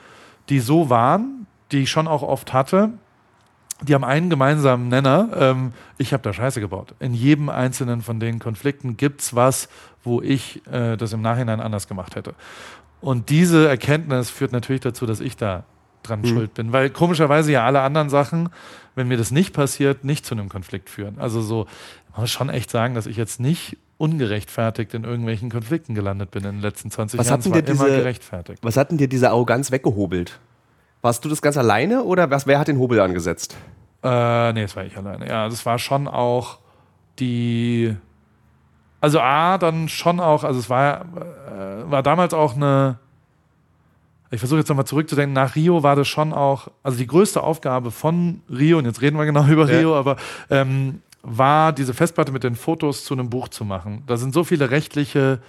die so waren, die ich schon auch oft hatte, die haben einen gemeinsamen Nenner. Ähm, ich habe da Scheiße gebaut. In jedem einzelnen von den Konflikten gibt es was, wo ich äh, das im Nachhinein anders gemacht hätte. Und diese Erkenntnis führt natürlich dazu, dass ich da dran schuld bin. Weil komischerweise ja alle anderen Sachen, wenn mir das nicht passiert, nicht zu einem Konflikt führen. Also so, man muss schon echt sagen, dass ich jetzt nicht ungerechtfertigt in irgendwelchen Konflikten gelandet bin in den letzten 20 Was Jahren. hat Es denn war dir immer diese- gerechtfertigt. Was hat denn dir diese Arroganz weggehobelt? Warst du das ganz alleine oder was, wer hat den Hobel angesetzt? Äh, nee, das war ich alleine. Ja, das war schon auch die. Also A, dann schon auch, also es war, äh, war damals auch eine, ich versuche jetzt nochmal zurückzudenken, nach Rio war das schon auch, also die größte Aufgabe von Rio, und jetzt reden wir genau über Ja. Rio, aber ähm, war diese Festplatte mit den Fotos zu einem Buch zu machen. Da sind so viele rechtliche,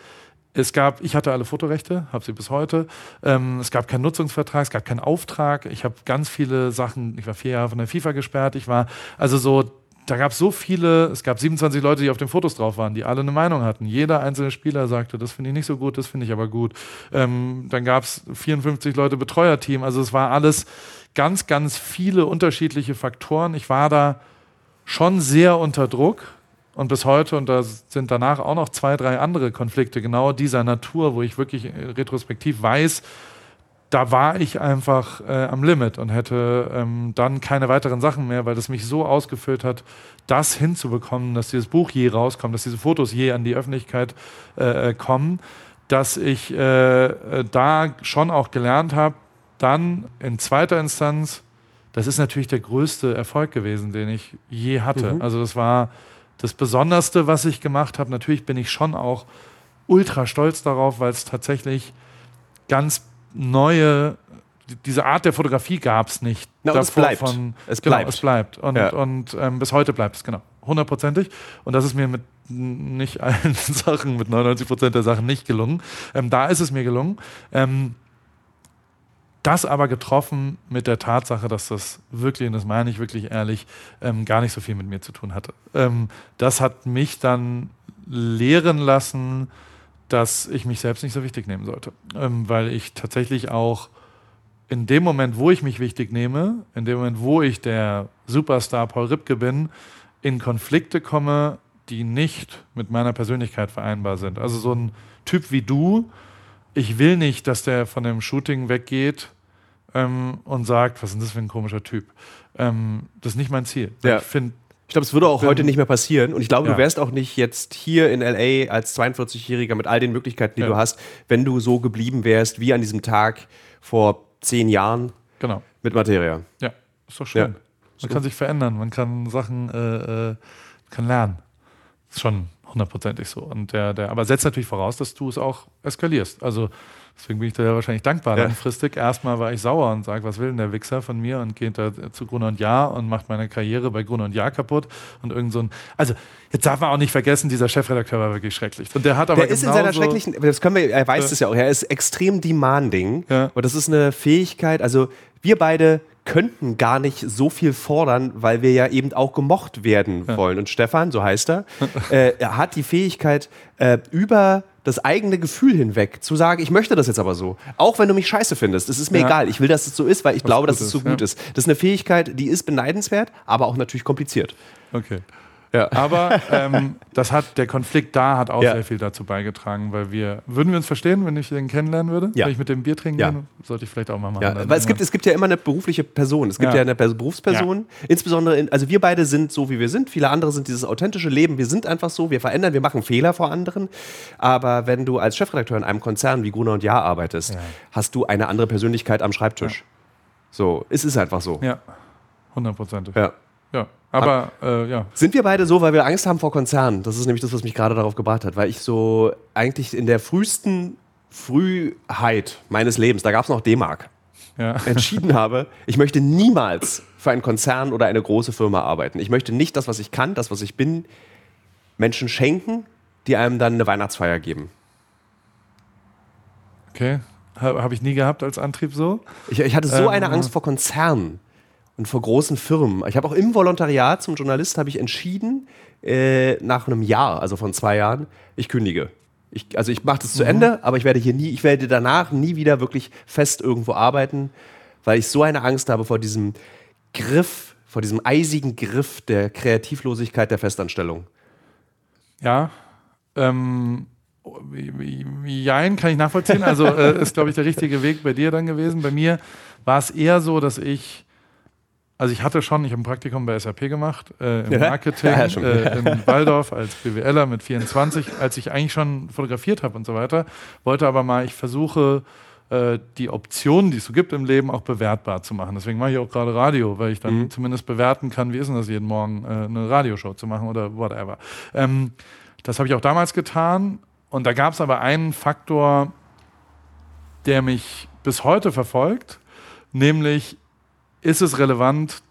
es gab, ich hatte alle Fotorechte, habe sie bis heute. Ähm, es gab keinen Nutzungsvertrag, es gab keinen Auftrag. Ich habe ganz viele Sachen, ich war vier Jahre von der FIFA gesperrt, ich war, also so, da gab es so viele, es gab 27 Leute, die auf den Fotos drauf waren, die alle eine Meinung hatten. Jeder einzelne Spieler sagte, das finde ich nicht so gut, das finde ich aber gut. Ähm, dann gab es 54 Leute Betreuerteam, also es war alles ganz, ganz viele unterschiedliche Faktoren. Ich war da schon sehr unter Druck und bis heute, und da sind danach auch noch zwei, drei andere Konflikte genau dieser Natur, wo ich wirklich äh, retrospektiv weiß, da war ich einfach äh, am Limit und hätte ähm, dann keine weiteren Sachen mehr, weil das mich so ausgefüllt hat, das hinzubekommen, dass dieses Buch je rauskommt, dass diese Fotos je an die Öffentlichkeit äh, äh, kommen, dass ich äh, äh, da schon auch gelernt habe, dann in zweiter Instanz, das ist natürlich der größte Erfolg gewesen, den ich je hatte. Also das war das Besonderste, was ich gemacht habe. Natürlich bin ich schon auch ultra stolz darauf, weil es tatsächlich ganz neue, die- diese Art der Fotografie gab es nicht. Na, und es davor bleibt. Von, Es genau, bleibt. es bleibt. Und, Ja. und ähm, bis heute bleibt es, genau. Hundertprozentig. Und das ist mir mit nicht allen Sachen, mit 99 Prozent der Sachen nicht gelungen. Ähm, da ist es mir gelungen. Ähm, das aber getroffen mit der Tatsache, dass das wirklich, und das meine ich wirklich ehrlich, ähm, gar nicht so viel mit mir zu tun hatte. Ähm, das hat mich dann lehren lassen, dass ich mich selbst nicht so wichtig nehmen sollte. Ähm, weil ich tatsächlich auch in dem Moment, wo ich mich wichtig nehme, in dem Moment, wo ich der Superstar Paul Ripke bin, in Konflikte komme, die nicht mit meiner Persönlichkeit vereinbar sind. Also so ein Typ wie du, ich will nicht, dass der von dem Shooting weggeht ähm, und sagt, was ist denn das für ein komischer Typ. Ähm, das ist nicht mein Ziel. Ja. Ich finde, Ich glaube, es würde auch heute nicht mehr passieren. Und ich glaube, Ja. du wärst auch nicht jetzt hier in LA als 42-Jähriger mit all den Möglichkeiten, die Ja. du hast, wenn du so geblieben wärst wie an diesem Tag vor zehn Jahren genau. mit Materia. Ja, ist doch schön. Ja. Man kann sich verändern, man kann Sachen, äh, äh, kann lernen. Ist schon hundertprozentig so. Und der, der, aber setzt natürlich voraus, dass du es auch eskalierst. Also deswegen bin ich da ja wahrscheinlich dankbar Ja. langfristig. Erstmal war ich sauer und sage, was will denn der Wichser von mir und geht da zu Gruner und Jahr und macht meine Karriere bei Gruner und Jahr kaputt und irgend so ein. Also jetzt darf man auch nicht vergessen, dieser Chefredakteur war wirklich schrecklich. Und der hat aber Der ist in seiner schrecklichen, das können wir, er weiß Ja. das ja auch, er ist extrem demanding. Ja. Und das ist eine Fähigkeit, also wir beide könnten gar nicht so viel fordern, weil wir ja eben auch gemocht werden wollen. Und Stefan, so heißt er, äh, er hat die Fähigkeit, äh, über das eigene Gefühl hinweg zu sagen, ich möchte das jetzt aber so. Auch wenn du mich scheiße findest. Es ist mir Ja. egal. Ich will, dass es so ist, weil ich glaube, dass gut es so ist, gut ja. ist. Das ist eine Fähigkeit, die ist beneidenswert, aber auch natürlich kompliziert. Okay. Ja. Aber ähm, das hat, der Konflikt da hat auch Ja. sehr viel dazu beigetragen, weil wir, würden wir uns verstehen, wenn ich den kennenlernen würde? Ja. Wenn ich mit dem Bier trinken Ja. gehe? Sollte ich vielleicht auch mal machen. Ja, weil es gibt, es gibt ja immer eine berufliche Person. Es gibt ja, eine Pers- Berufsperson. Insbesondere, in, also wir beide sind so, wie wir sind. Viele andere sind dieses authentische Leben. Wir sind einfach so. Wir verändern, wir machen Fehler vor anderen. Aber wenn du als Chefredakteur in einem Konzern wie Gruner und Jahr arbeitest, hast du eine andere Persönlichkeit am Schreibtisch. So, es ist einfach so. Ja, hundertprozentig. Ja. Ja. Aber äh, ja, Sind wir beide so, weil wir Angst haben vor Konzernen? Das ist nämlich das, was mich gerade darauf gebracht hat, weil ich so eigentlich in der frühesten Frühheit meines Lebens, da gab es noch D-Mark, ja. entschieden habe, ich möchte niemals für einen Konzern oder eine große Firma arbeiten. Ich möchte nicht das, was ich kann, das, was ich bin, Menschen schenken, die einem dann eine Weihnachtsfeier geben. Okay. Habe hab ich nie gehabt als Antrieb so. Ich, ich hatte so Ähm, eine Angst vor Konzernen und vor großen Firmen. Ich habe auch im Volontariat zum Journalist habe ich entschieden, äh, nach einem Jahr, also von zwei Jahren, ich kündige. Ich, also ich mache das zu Mhm. Ende, aber ich werde hier nie, ich werde danach nie wieder wirklich fest irgendwo arbeiten, weil ich so eine Angst habe vor diesem Griff, vor diesem eisigen Griff der Kreativlosigkeit der Festanstellung. Ja. Ähm, Jein, kann ich nachvollziehen. Also äh, ist, glaube ich, der richtige Weg bei dir dann gewesen. Bei mir war es eher so, dass ich, also ich hatte schon, ich habe ein Praktikum bei SAP gemacht, äh, im Ja. Marketing, Ja, schon. äh, in Waldorf als BWLer mit 24, als ich eigentlich schon fotografiert habe und so weiter, wollte aber mal, ich versuche, äh, die Optionen, die es so gibt im Leben, auch bewertbar zu machen. Deswegen mache ich auch gerade Radio, weil ich dann Mhm. zumindest bewerten kann, wie ist denn das jeden Morgen, äh, eine Radioshow zu machen oder whatever. Ähm, das habe ich auch damals getan. Und da gab es aber einen Faktor, der mich bis heute verfolgt, nämlich ist es relevant,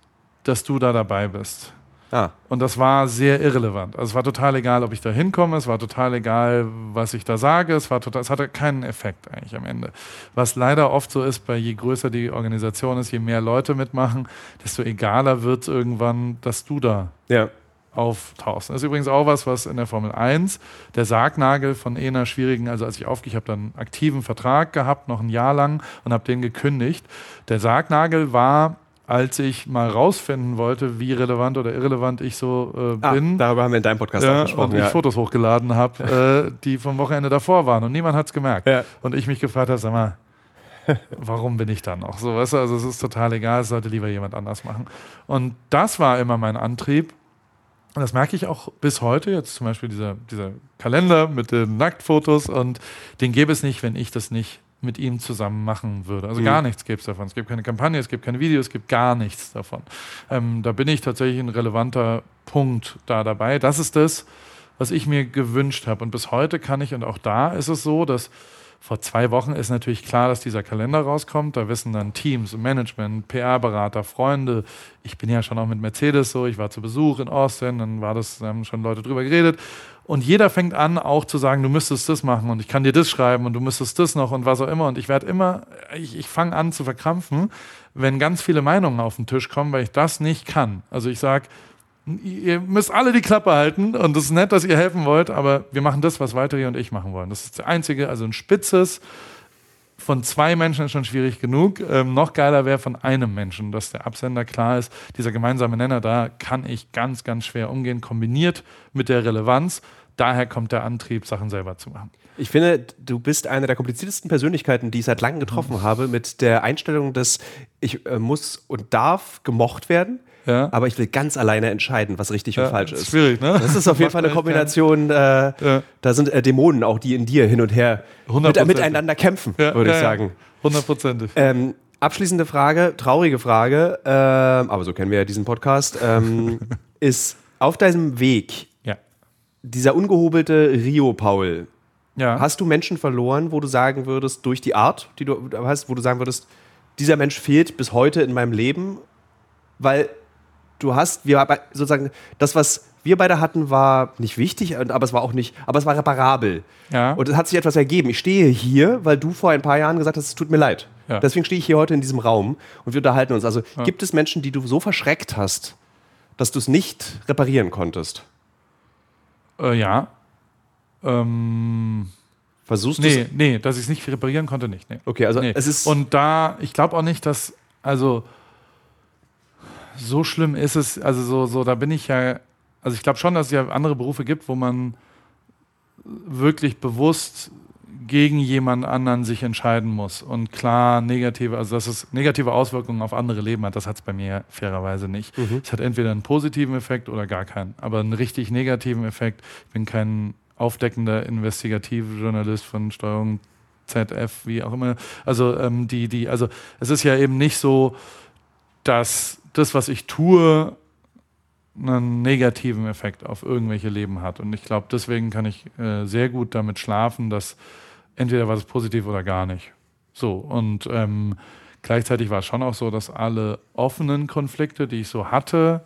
dass du da dabei bist? Ah. Und das war sehr irrelevant. Also es war total egal, ob ich da hinkomme, es war total egal, was ich da sage, es, war total, es hatte keinen Effekt eigentlich am Ende. Was leider oft so ist, bei je größer die Organisation ist, je mehr Leute mitmachen, desto egaler wird es irgendwann, dass du da Ja. auftauchst. Das ist übrigens auch was, was in der Formel 1 der Sargnagel von einer schwierigen, also als ich aufgehe, ich habe dann einen aktiven Vertrag gehabt, noch ein Jahr lang und habe den gekündigt. Der Sargnagel war, als ich mal rausfinden wollte, wie relevant oder irrelevant ich so äh, Ah, bin. darüber haben wir in deinem Podcast auch Ja, gesprochen. und ich Ja. Fotos hochgeladen habe, äh, die vom Wochenende davor waren und niemand hat es gemerkt. Ja. Und ich mich gefragt habe, sag mal, warum bin ich da noch? So, weißt du, also es ist total egal, es sollte lieber jemand anders machen. Und das war immer mein Antrieb. Und das merke ich auch bis heute. Jetzt zum Beispiel dieser, dieser Kalender mit den Nacktfotos und den gäbe es nicht, wenn ich das nicht mit ihm zusammen machen würde. Also Mhm. gar nichts gäbe es davon. Es gibt keine Kampagne, es gibt keine Videos, es gibt gar nichts davon. Ähm, da bin ich tatsächlich ein relevanter Punkt da dabei. Das ist das, was ich mir gewünscht habe. Und bis heute kann ich, und auch da ist es so, dass vor zwei Wochen ist natürlich klar, dass dieser Kalender rauskommt. Da wissen dann Teams, Management, PR-Berater, Freunde. Ich bin ja schon auch mit Mercedes so. Ich war zu Besuch in Austin, dann war das, da haben schon Leute drüber geredet. Und jeder fängt an, auch zu sagen, du müsstest das machen und ich kann dir das schreiben und du müsstest das noch und was auch immer. Und ich werde immer, ich, ich fange an zu verkrampfen, wenn ganz viele Meinungen auf den Tisch kommen, weil ich das nicht kann. Also ich sage, ihr müsst alle die Klappe halten und es ist nett, dass ihr helfen wollt, aber wir machen das, was Walter und ich machen wollen. Das ist das Einzige, also ein spitzes von zwei Menschen ist schon schwierig genug. Ähm, noch geiler wäre von einem Menschen, dass der Absender klar ist. Dieser gemeinsame Nenner, da kann ich ganz, ganz schwer umgehen, kombiniert mit der Relevanz. Daher kommt der Antrieb, Sachen selber zu machen. Ich finde, du bist eine der kompliziertesten Persönlichkeiten, die ich seit langem getroffen habe, mit der Einstellung, dass ich äh, muss und darf gemocht werden, Ja. aber ich will ganz alleine entscheiden, was richtig und falsch ist. Schwierig, ne? Das ist auf jeden Fall eine Kombination, äh, Ja. da sind äh, Dämonen auch, die in dir hin und her mit, miteinander kämpfen, Ja, würde ja, ich ja. sagen. Hundertprozentig. Ähm, abschließende Frage, traurige Frage, ähm, aber so kennen wir ja diesen Podcast, ähm, ist auf deinem Weg, Ja. dieser ungehobelte Rio-Paul, Ja. Hast du Menschen verloren, wo du sagen würdest, durch die Art, die du hast, wo du sagen würdest, dieser Mensch fehlt bis heute in meinem Leben? Weil du hast, wir sozusagen, das, was wir beide hatten, war nicht wichtig, aber es war auch nicht, aber es war reparabel. Ja. Und es hat sich etwas ergeben. Ich stehe hier, weil du vor ein paar Jahren gesagt hast, es tut mir leid. Ja. Deswegen stehe ich hier heute in diesem Raum und wir unterhalten uns. Also gibt es Menschen, die du so verschreckt hast, dass du es nicht reparieren konntest? Äh, ja. Ähm, Versuchst du nee, nee, dass ich es nicht reparieren konnte, nicht. Nee. Okay, also Nee. es ist. Und da, ich glaube auch nicht, dass, also so schlimm ist es, also so, so, da bin ich ja, also ich glaube schon, dass es ja andere Berufe gibt, wo man wirklich bewusst gegen jemand anderen sich entscheiden muss und klar negative, also dass es negative Auswirkungen auf andere Leben hat, das hat es bei mir fairerweise nicht. Es hat entweder einen positiven Effekt oder gar keinen, aber einen richtig negativen Effekt. Ich bin kein aufdeckender Investigativjournalist von Steuerung ZF, wie auch immer. Also ähm, die, die, also es ist ja eben nicht so, dass das, was ich tue, einen negativen Effekt auf irgendwelche Leben hat. Und ich glaube, deswegen kann ich äh, sehr gut damit schlafen, dass entweder war es positiv oder gar nicht. So, und ähm, gleichzeitig war es schon auch so, dass alle offenen Konflikte, die ich so hatte,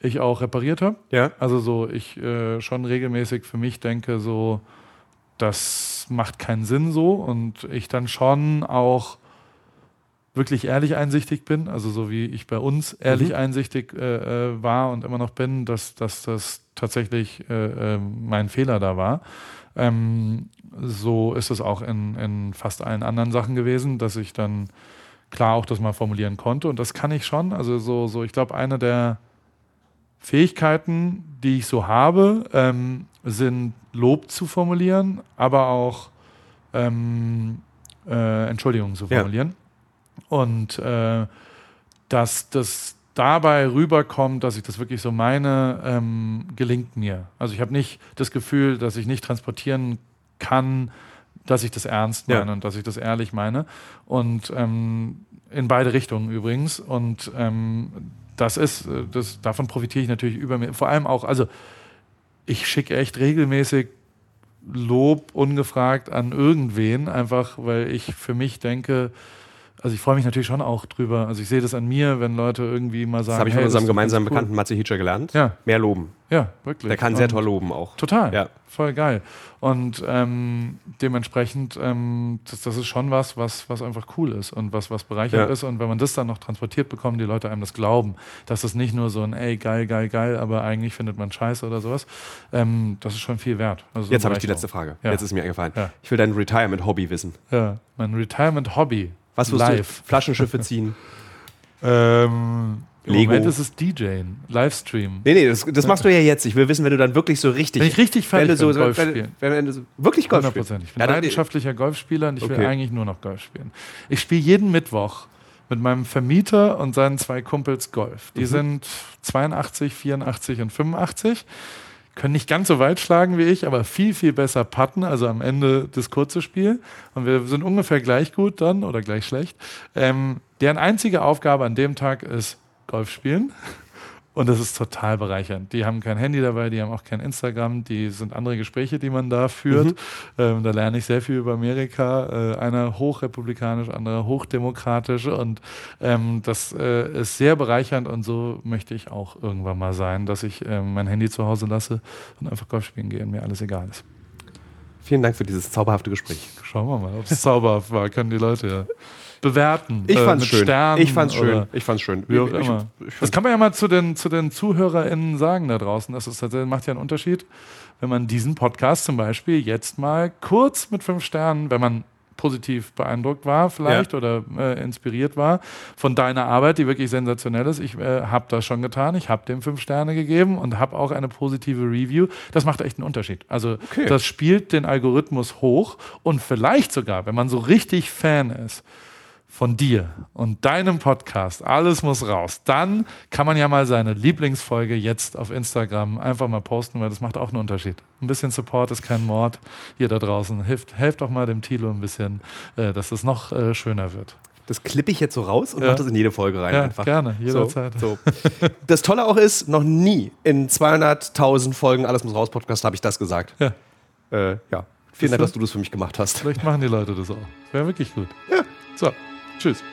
ich auch repariert habe. ja. Also so, ich äh, schon regelmäßig für mich denke, so, das macht keinen Sinn so und ich dann schon auch wirklich ehrlich einsichtig bin, also so wie ich bei uns ehrlich Mhm. einsichtig äh, äh, war und immer noch bin, dass, dass das tatsächlich äh, äh, mein Fehler da war. Ähm, so ist es auch in, in fast allen anderen Sachen gewesen, dass ich dann klar auch das mal formulieren konnte und das kann ich schon. Also so, so ich glaube, eine der Fähigkeiten, die ich so habe, ähm, sind Lob zu formulieren, aber auch ähm, äh, Entschuldigung zu formulieren. Und äh, dass das dabei rüberkommt, dass ich das wirklich so meine, ähm, gelingt mir. Also ich habe nicht das Gefühl, dass ich nicht transportieren kann, dass ich das ernst Ja. meine und dass ich das ehrlich meine. Und ähm, in beide Richtungen übrigens. Und ähm, das ist, äh, das, davon profitiere ich natürlich über mir. Vor allem auch, also ich schicke echt regelmäßig Lob ungefragt an irgendwen, einfach weil ich für mich denke, also ich freue mich natürlich schon auch drüber. Also ich sehe das an mir, wenn Leute irgendwie mal sagen, Das habe ich von hey, unserem gemeinsamen cool. Bekannten Matze Hitscher gelernt. Ja. Mehr loben. Ja, wirklich. Der kann sehr Und- toll loben auch. Total. Ja. Voll geil. Und ähm, dementsprechend, ähm, das, das ist schon was, was, was einfach cool ist und was, was bereichernd Ja. ist. Und wenn man das dann noch transportiert bekommt, die Leute einem das glauben, dass das nicht nur so ein, ey, geil, geil, geil, aber eigentlich findet man scheiße oder sowas, ähm, das ist schon viel wert. Also Jetzt habe ich die letzte. Frage. Ja. Jetzt ist mir eingefallen. Ja. Ich will dein Retirement-Hobby wissen. Ja, mein Retirement-Hobby. Was wirst Live. du? Flaschenschiffe ziehen? Ähm, Im Lego. Moment ist es DJing, Livestream. Nee, nee, das, das machst du ja jetzt. Ich will wissen, wenn du dann wirklich so richtig. Wenn ich richtig fertig so, bin, Golf wenn, spielen. wenn, du so, wirklich Golf spielst. 100%. Ich bin Ja, leidenschaftlicher Golfspieler und ich will Okay. eigentlich nur noch Golf spielen. Ich spiele jeden Mittwoch mit meinem Vermieter und seinen zwei Kumpels Golf. Mhm. Die sind 82, 84 und 85. Können nicht ganz so weit schlagen wie ich, aber viel, viel besser putten, also am Ende das kurze Spiel. Und wir sind ungefähr gleich gut dann oder gleich schlecht. Ähm, deren einzige Aufgabe an dem Tag ist Golf spielen. Und das ist total bereichernd. Die haben kein Handy dabei, die haben auch kein Instagram, die sind andere Gespräche, die man da führt. Ähm, da lerne ich sehr viel über Amerika. Äh, einer hochrepublikanisch, anderer hochdemokratisch. Und ähm, das äh, ist sehr bereichernd und so möchte ich auch irgendwann mal sein, dass ich ähm, mein Handy zu Hause lasse und einfach Golf spielen gehe und mir alles egal ist. Vielen Dank für dieses zauberhafte Gespräch. Schauen wir mal, ob es zauberhaft war, können die Leute ja bewerten. Ich äh, fand's mit schön. Sternen ich fand's schön. Ich fand's schön. ich, immer. Ich, das kann man ja mal zu den, zu den ZuhörerInnen sagen da draußen. Das ist, tatsächlich- macht ja einen Unterschied, wenn man diesen Podcast zum Beispiel jetzt mal kurz mit fünf Sternen, wenn man positiv beeindruckt war vielleicht oder äh, inspiriert war von deiner Arbeit, die wirklich sensationell ist. Ich äh, habe das schon getan. Ich habe dem fünf Sterne gegeben und habe auch eine positive Review. Das macht echt einen Unterschied. Also Okay. das spielt den Algorithmus hoch und vielleicht sogar, wenn man so richtig Fan ist, von dir und deinem Podcast, alles muss raus, dann kann man ja mal seine Lieblingsfolge jetzt auf Instagram einfach mal posten, weil das macht auch einen Unterschied. Ein bisschen Support ist kein Mord. Hier da draußen, hilft, helft doch mal dem Tilo ein bisschen, äh, dass es noch äh, schöner wird. das klippe ich jetzt so raus und Ja. mache das in jede Folge rein. Ja, einfach. gerne, jederzeit. So, so. Das Tolle auch ist, noch nie in 200.000 Folgen Alles muss raus Podcast habe ich das gesagt. Ja, Äh, ja. Vielen Dank, dass du das für mich gemacht hast. vielleicht machen die Leute das auch. Wäre wirklich gut. Ja. So, tschüss.